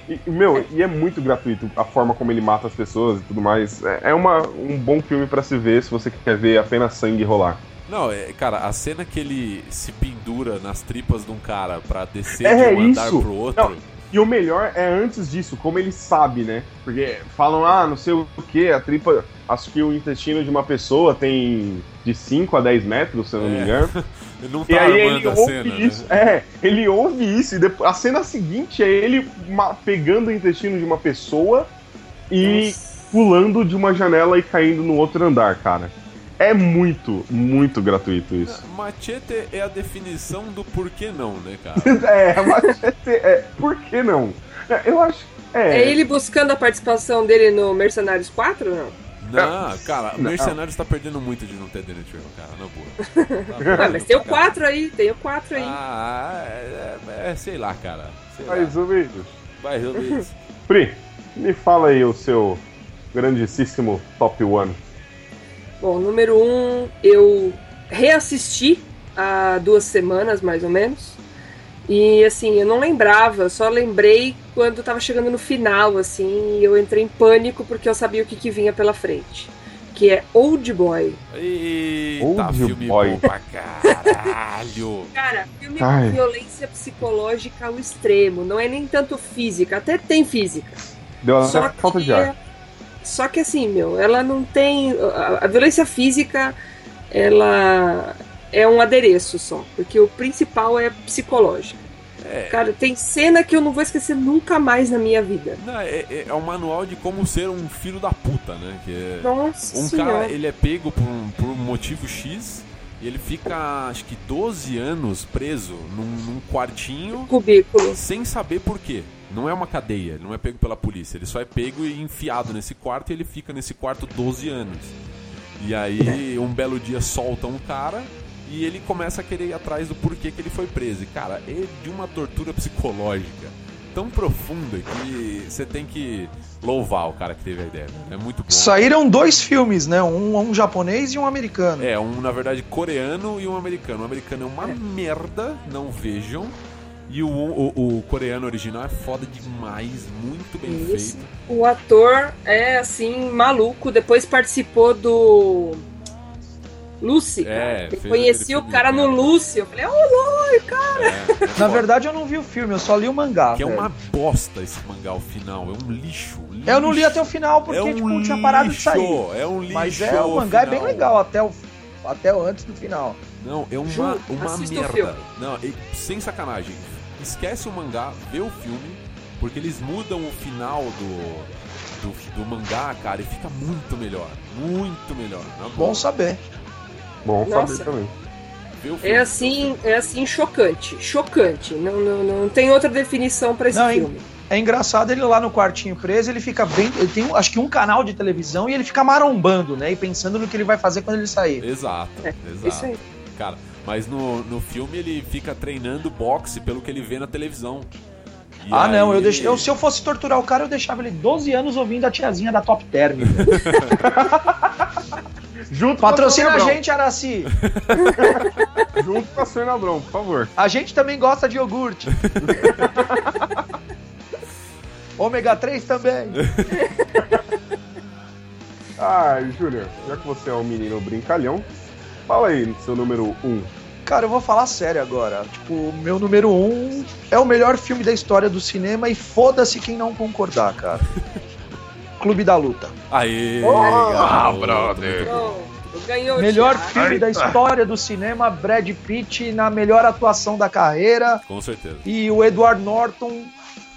E, meu, e é muito gratuito a forma como ele mata as pessoas e tudo mais. É, é uma, um bom filme pra se ver se você quer ver apenas sangue rolar. Não, é, cara, a cena que ele se pendura nas tripas de um cara pra descer É, de um andar isso. pro outro. Não, E o melhor é antes disso, como ele sabe, né? Porque falam, ah, não sei o que, a tripa. Acho que o intestino de uma pessoa tem de 5 a 10 metros, se eu não me É. engano. Ele não E tá aí armando ele a ouve cena, isso. né? É, ele ouve isso. E depois, a cena seguinte é ele pegando o intestino de uma pessoa e pulando de uma janela e caindo no outro andar, cara. É muito, muito gratuito isso. Machete é a definição do porquê não, né, cara? é, mas é, por que não? É, Eu acho. É, É ele buscando a participação dele no Mercenários 4, não? Não, cara, Não. Mercenários tá perdendo muito de não ter Danny Trejo, cara, na boa. Tá Ah, mas tem o pra caralho. 4 aí, tem o 4 aí. Ah, é, é- é, sei lá, cara. Sei lá. mais ou menos. Vai resolver isso. Pri, me fala aí o seu grandíssimo top one. Bom, número 1, um, eu reassisti há duas semanas, mais ou menos. E assim, eu não lembrava, eu só lembrei quando tava chegando no final, assim, e eu entrei em pânico porque eu sabia o que, que vinha pela frente. Que é Old Boy. Eita, Old filme boy. bom pra caralho. Cara, filme Ai. com violência psicológica ao extremo. Não é nem tanto física, até tem física. Deu Só até falta que, de ar. Só que assim, meu, ela não tem. A, a violência física, ela é um adereço só. Porque o principal é psicológico. É. Cara, tem cena que eu não vou esquecer nunca mais na minha vida. Não, é, é- é um manual de como ser um filho da puta, né? Que é- Nossa um senhora. cara, ele é pego por um, por um motivo X e ele fica, acho que 12 anos preso num, num quartinho Cubículo. sem saber por quê. Não é uma cadeia, ele não é pego pela polícia, ele só é pego e enfiado nesse quarto e ele fica nesse quarto 12 anos. E aí, um belo dia solta um cara e ele começa a querer ir atrás do porquê que ele foi preso. E, cara, é de uma tortura psicológica tão profunda que você tem que louvar o cara que teve a ideia. É muito bom. Saíram dois filmes, né? Um, um japonês e um americano. É, um, na verdade, coreano e um americano. O americano é uma merda, não vejam. E o, o, o coreano original é foda demais, muito bem Isso. feito. O ator é assim, maluco. Depois participou do. Lucy. É, conheci o cara no. Lucy. Eu falei, ô, Loi, cara. É, é Na foda. verdade, eu não vi o filme, eu só li o mangá. Que é velho. uma bosta esse mangá, o final. É um lixo. lixo. Eu não li até o final porque é um tipo, tinha parado de sair. É um lixo. Mas é, o mangá é bem final. legal até o, até antes do final. Não, é uma, Ju, uma merda. Não, e- sem sacanagem. Esquece o mangá, vê o filme, porque eles mudam o final do, do, do mangá, cara, e fica muito melhor. Muito melhor. Na boa. Bom saber. Bom Nossa. saber também. É assim, é assim chocante. Chocante. Não, não, não tem outra definição pra esse Não, hein? filme. É engraçado ele lá no quartinho preso, ele fica bem. Ele tem acho que um canal de televisão e ele fica marombando, né? E pensando no que ele vai fazer quando ele sair. Exato, É, exato. Isso aí. Cara, mas no, no filme ele fica treinando boxe pelo que ele vê na televisão. E ah, não, eu deixei. Eu, se eu fosse torturar o cara, eu deixava ele 12 anos ouvindo a tiazinha da Top Term. Junto Patrocina a gente, Araci. Junto com a Sônia Abrão, por favor. A gente também gosta de iogurte. Ômega 3 também. Ah, Júnior, já que você é um menino brincalhão, fala aí seu número 1. Um. Cara, eu vou falar sério agora. Tipo, meu número um é o melhor filme da história do cinema e foda-se quem não concordar, cara. Clube da Luta. Aê! Oh, garoto, brother. Ganhou Melhor Thiago. filme da história do cinema, Brad Pitt na melhor atuação da carreira. Com certeza. E o Edward Norton,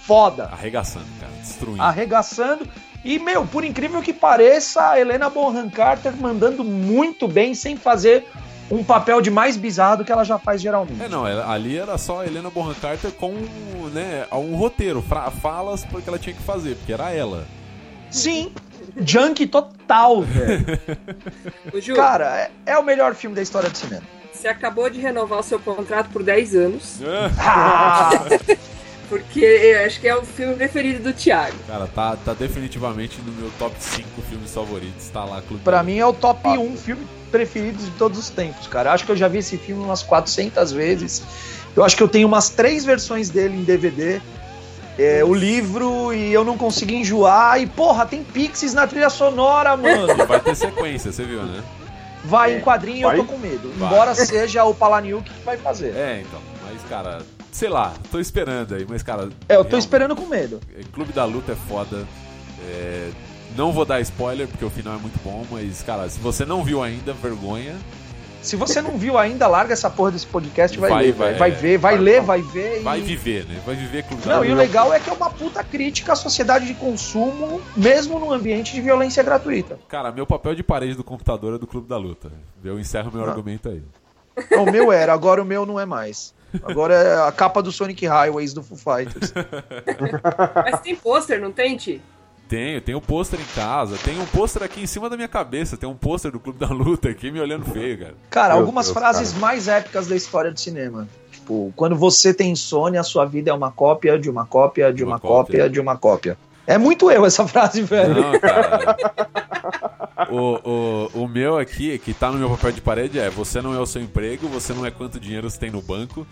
foda. Arregaçando, cara. Destruindo. Arregaçando. E, meu, por incrível que pareça, a Helena Bonham Carter mandando muito bem, sem fazer um papel de mais bizarro do que ela já faz geralmente. É, não, ela- ali era só a Helena Bonham Carter com né, um roteiro, falas porque ela tinha que fazer, porque era ela. Sim, junk total, velho. Ju, Cara, é, é o melhor filme da história do cinema. você acabou de renovar o seu contrato por 10 anos, Ah, porque eu acho que é o filme preferido do Thiago. Cara, tá, tá definitivamente no meu top 5 filmes favoritos. Tá lá, Clube pra mim é o top Fato. 1 filme preferido de todos os tempos, cara. Acho que eu já vi esse filme umas 400 vezes. Eu acho que eu tenho umas três versões dele em DVD. É, o livro e eu não consigo enjoar. E porra, tem pixies na trilha sonora, mano. E vai ter sequência, você viu, né? Vai em quadrinho Vai? eu tô com medo. Vai. Embora seja o Palaniuk que vai fazer. É, então. Mas, cara, sei lá, tô esperando aí, mas, cara. É, eu tô real- esperando com medo. Clube da Luta é foda. É, Não vou dar spoiler, porque o final é muito bom, mas, cara, se você não viu ainda, vergonha. Se você não viu ainda, larga essa porra desse podcast e vai, Vai, ler. vai, Vai, vai ver, vai Vai, ler, vai. vai ver. Vai e... viver, né? Vai viver Clube da Não, e o legal é que é uma puta crítica à sociedade de consumo, mesmo num ambiente de violência gratuita. Cara, meu papel de parede do computador é do Clube da Luta. Eu encerro meu Ah. argumento aí. O meu era, agora o meu não é mais. Agora é a capa do Sonic Highways do Foo Fighters. Mas tem pôster, não tem, Ti? Tenho, tenho um pôster em casa, tem um pôster aqui em cima da minha cabeça, tem um pôster do Clube da Luta aqui me olhando feio, cara. Cara, Meu algumas Deus, frases cara. mais épicas da história do cinema. Tipo, quando você tem insônia, a sua vida é uma cópia de uma cópia de Uma uma, cópia. cópia de uma cópia. É muito eu essa frase, velho. Não, cara. O, o, o meu aqui, que tá no meu papel de parede, é: você não é o seu emprego, você não é quanto dinheiro você tem no banco,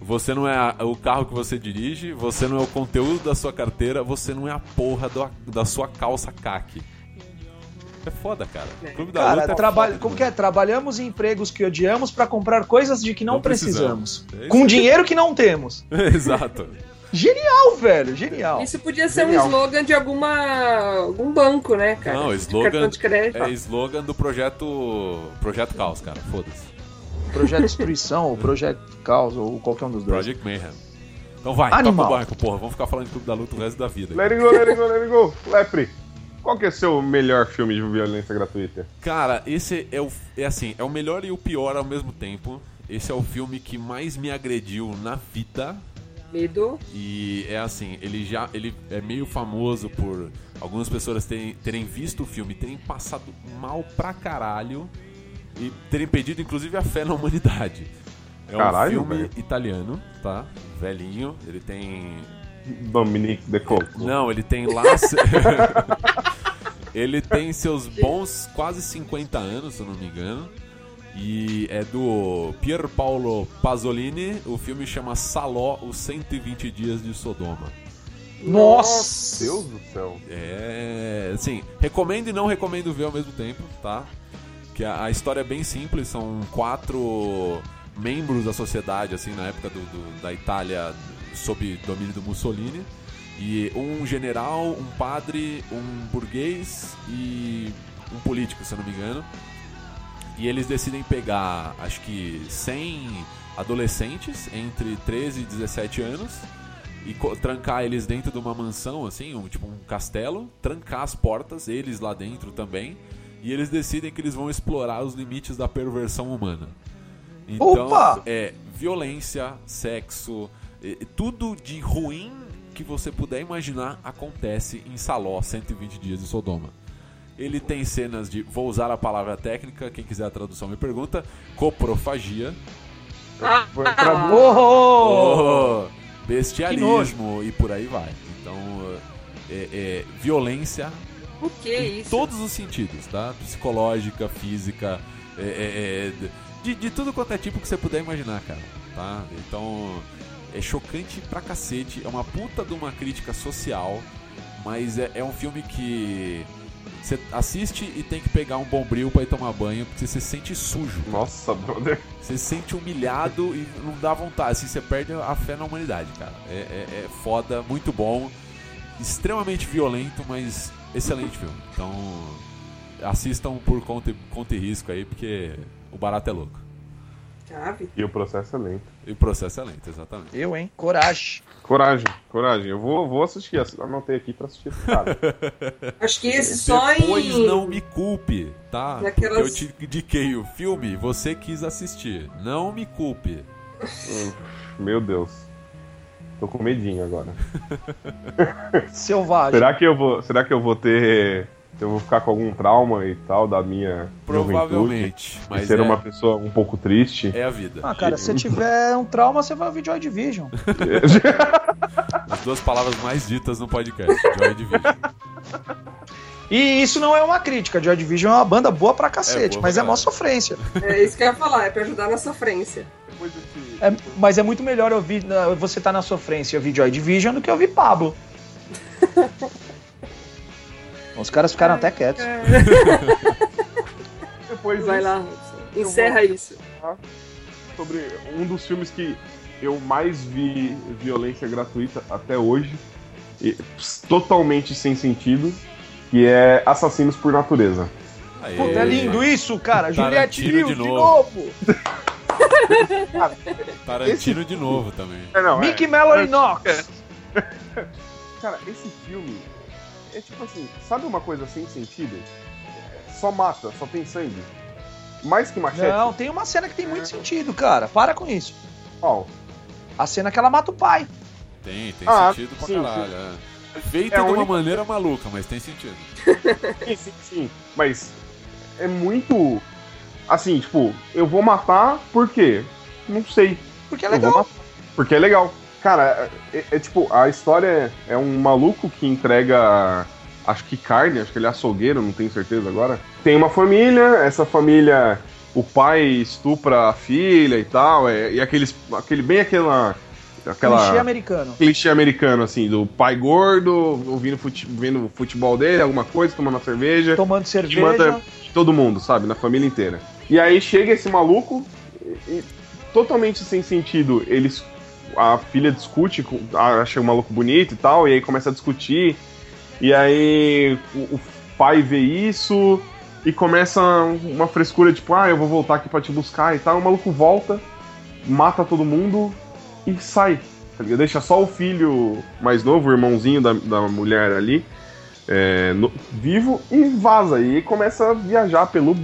você não é a- o carro que você dirige, você não é o conteúdo da sua carteira, você não é a porra do- da sua calça caque. É foda, cara. Clube da Luta Cara, é trabalho, foda como que é? Trabalhamos em empregos que odiamos pra comprar coisas de que não, Não precisamos. precisamos. É Com dinheiro que não temos. Exato. Genial, velho, genial. Isso podia ser Genial. um slogan de alguma algum banco, né, cara? Não, De slogan cartão de crédito. é slogan do projeto Projeto Caos, cara. Foda-se. Projeto Destruição, ou Projeto Caos, ou qualquer um dos dois. Project Mayhem. Então vai, Animal. toca o barco, porra. Vamos ficar falando de Clube da Luta o resto da vida. Let it go, let it go, let it go. Lepre, qual que é seu melhor filme de violência gratuita? Cara, esse é o é assim, é o melhor e o pior ao mesmo tempo. Esse é o filme que mais me agrediu na vida. Medo. E é assim, ele já ele é meio famoso por algumas pessoas terem, terem visto o filme, terem passado mal pra caralho e terem perdido inclusive a fé na humanidade. É um Caralho, filme velho. italiano, tá? Velhinho, ele tem Dominique de Coco. Não, ele tem lá. ele tem seus bons quase 50 anos, se eu não me engano. E é do Pier Paolo Pasolini. O filme chama Saló, os 120 Dias de Sodoma. Nossa! Deus do céu. É. Assim, recomendo e não recomendo ver ao mesmo tempo, tá? Que a, a história é bem simples, são quatro membros da sociedade, assim, na época do, do- da Itália sob domínio do Mussolini. E um general, um padre, um burguês e um político, se eu não me engano. E eles decidem pegar, acho que 100 adolescentes entre 13 e 17 anos e trancar eles dentro de uma mansão, assim, um, tipo um castelo, trancar as portas, eles lá dentro também, e eles decidem que eles vão explorar os limites da perversão humana. Então, Opa! é violência, sexo, é, tudo de ruim que você puder imaginar acontece em Saló 120 dias de Sodoma. Ele tem cenas de, vou usar a palavra técnica, quem quiser a tradução me pergunta, coprofagia, Ah, Oh! Oh, bestialismo e por aí vai. Então, é, é, violência o que é em isso? todos os sentidos, tá? Psicológica, física, é, é, é, de, de tudo quanto é tipo que você puder imaginar, cara. Tá? Então, é chocante pra cacete. É uma puta de uma crítica social, mas é, é um filme que você assiste e tem que pegar um bombril pra ir tomar banho, porque você se sente sujo. Nossa, brother. Você se sente humilhado e não dá vontade. Assim, você perde a fé na humanidade, cara. É, é, é foda, muito bom. Extremamente violento, mas excelente filme. Então, assistam por conta, conta e risco aí, porque o barato é louco. Chave. E o processo é lento. E o processo é lento, exatamente. Eu, hein? Coragem. Coragem, coragem. Eu vou, vou assistir. Anotei aqui pra assistir esse cara. Acho que esse só Depois em. não me culpe, tá? Porque eu te indiquei o filme, você quis assistir. Não me culpe. Meu Deus. Tô com medinho agora. Selvagem. Será que eu vou, será que eu vou ter, eu vou ficar com algum trauma e tal da minha? Provavelmente. E Mas ser é, uma pessoa um pouco triste? é a vida. Ah, cara, se tiver um trauma, você vai ouvir Joy Division. As duas palavras mais ditas no podcast. Joy Division. E isso não é uma crítica. Joy Division é uma banda boa pra cacete, boa mas pra é mó sofrência. É isso que eu ia falar, é pra ajudar na sofrência. É- mas é muito melhor ouvir você tá na sofrência e ouvir Joy Division do que ouvir Pablo. Os caras ficaram até quietos. Depois Vai lá. Encerra isso. sobre um dos filmes que eu mais vi violência gratuita até hoje, e totalmente sem sentido, que é Assassinos por Natureza. Aê. Puta, é lindo isso, cara. Juliette Lewis de de novo. novo. Tarantino de novo também. É, não, Mickey é- Mallory Knox. Cara, esse filme é tipo assim, sabe uma coisa sem sentido? Só mata, só tem sangue. Mais que machete. Não, tem uma cena que tem muito sentido, cara. Para com isso. Qual? A cena que ela mata o pai. Tem, tem Ah, sentido pra sim, caralho. É. Feito É de uma única- maneira maluca, mas tem sentido. Sim, sim, sim. Mas é muito. Assim, tipo, eu vou matar por quê? Não sei. Porque é legal. Porque é legal. Cara, é, é tipo, a história é, é um maluco que entrega. Acho que carne, acho que ele é açougueiro, não tenho certeza agora. Tem uma família, essa família. O pai estupra a filha e tal. É, e aqueles. Aquele, bem aquela. Aquela Clichê americano. clichê americano, assim, do pai gordo, ouvindo fute, vendo futebol dele, alguma coisa, tomando uma cerveja, Tomando cerveja. manda todo mundo, sabe, na família inteira. E aí chega esse maluco, e, totalmente sem sentido, eles. A filha discute, acha o maluco bonito e tal, e aí começa a discutir, e aí o, o pai vê isso, e começa uma frescura, tipo, ah, eu vou voltar aqui pra te buscar e tal, o maluco volta, mata todo mundo e sai. tá? Deixa só o filho mais novo, o irmãozinho da, da mulher ali, é, no- vivo e vaza. E começa a viajar pelo,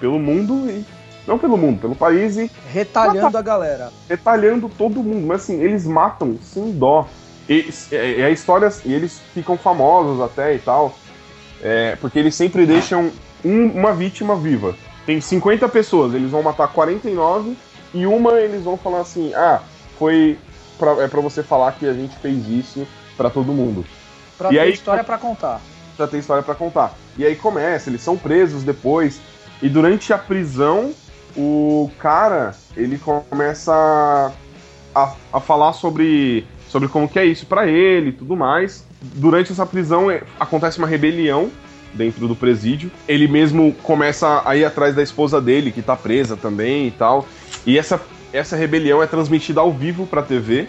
pelo mundo e. Não pelo mundo, pelo país e Retalhando a galera. retalhando todo mundo. Mas assim, eles matam sem dó. E, e- e a história. E eles ficam famosos até e tal. é, porque eles sempre deixam um- uma vítima viva. Tem 50 pessoas, eles vão matar 49 e uma eles vão falar assim: ah, foi. Pra, é pra você falar que a gente fez isso pra todo mundo. Pra E ter aí- história pra contar. Já tem história pra contar. E aí começa, eles são presos depois. E durante a prisão, o cara, ele começa a, a falar sobre, sobre como que é isso pra ele e tudo mais. Durante essa prisão é, acontece uma rebelião dentro do presídio. Ele mesmo começa a ir atrás da esposa dele, que tá presa também e tal. E essa, essa rebelião é transmitida ao vivo pra TV.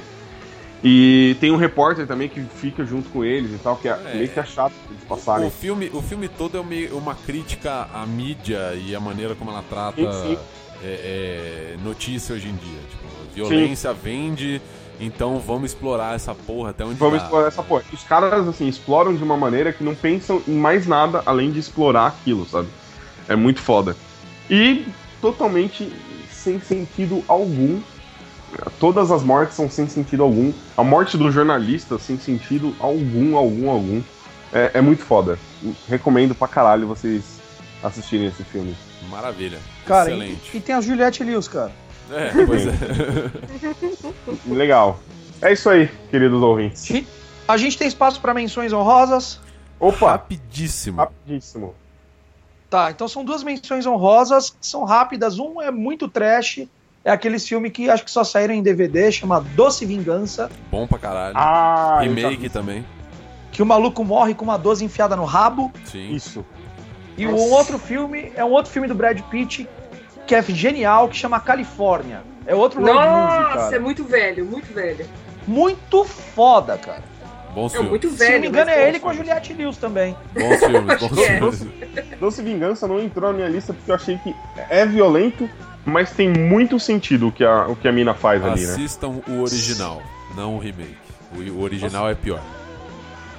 E tem um repórter também que fica junto com eles e tal, que é, É. meio que é chato eles passarem. O filme, o filme todo é uma crítica à mídia e à maneira como ela trata Sim, sim. é, é, notícia hoje em dia. Tipo, violência vende, então vamos explorar essa porra até onde Vamos dá. explorar essa porra. Os caras, assim, exploram de uma maneira que não pensam em mais nada além de explorar aquilo, sabe? É muito foda. E totalmente sem sentido algum. Todas as mortes são sem sentido algum. A morte do jornalista, sem sentido algum, algum, algum. É, é muito foda. Recomendo pra caralho vocês assistirem esse filme. Maravilha. Cara, e, Excelente. e tem a Juliette Lewis, cara. É, pois é. Legal. É isso aí, queridos ouvintes. A gente tem espaço pra menções honrosas. Opa! Rapidíssimo. Rapidíssimo. Tá, então são duas menções honrosas, que são rápidas. Um é muito trash, é aqueles filmes que acho que só saíram em DVD, chama Doce Vingança, Bom pra caralho. Ah, Remake também. que o maluco morre com uma 12 enfiada no rabo. Sim. Isso. E Nossa. um outro filme é um outro filme do Brad Pitt que é genial, que chama Califórnia. É outro road movie, Nossa, cara. é muito velho, muito velho. Muito foda, cara. Bons É filmes. muito Se velho. não me engano, é bom. ele com a Juliette Lewis também. Bons filmes, bons É. filmes. Doce Vingança não entrou na minha lista porque eu achei que é violento, mas tem muito sentido o que a, o que a mina faz ali, né? Assistam o original, não o remake. O, o original é pior.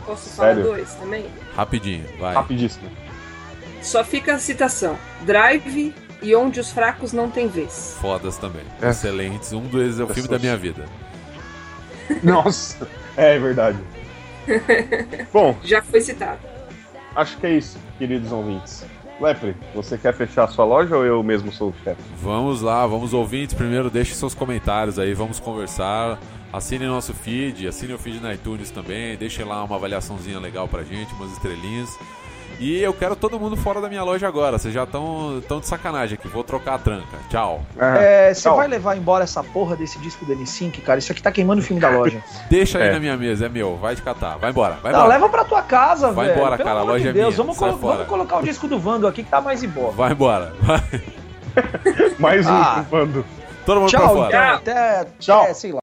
Posso falar Sério? dois também? Rapidinho, vai. Rapidíssimo. Só fica a citação. Drive e Onde os Fracos Não Têm Vez. Fodas também. É. Excelentes. Um deles é o filme da minha vida. Nossa, é verdade. Bom, Já foi citado. acho que é isso, queridos ouvintes. Lepre, você quer fechar a sua loja ou eu mesmo sou o chefe? Vamos lá, vamos ouvintes. Primeiro, deixe seus comentários aí, vamos conversar. Assine nosso feed, assine o feed na iTunes também. Deixe lá uma avaliaçãozinha legal pra gente, umas estrelinhas. E eu quero todo mundo fora da minha loja agora. Vocês já estão tão de sacanagem aqui. Vou trocar a tranca. Tchau. É, você tchau. vai levar embora essa porra desse disco do N5, cara? Isso aqui tá queimando o filme da loja. Deixa aí É. na minha mesa, é meu. Vai te catar. Vai embora, vai Não, embora. leva pra tua casa, Vai velho. embora, Pelo cara, a loja de é Deus. minha. Vamos, colo- fora. vamos colocar o disco do Vando aqui que tá mais em boa. Vai embora. Vai. Mais um Ah. bando. Todo mundo pra Tchau, fora. então. Até, Tchau. até, sei lá.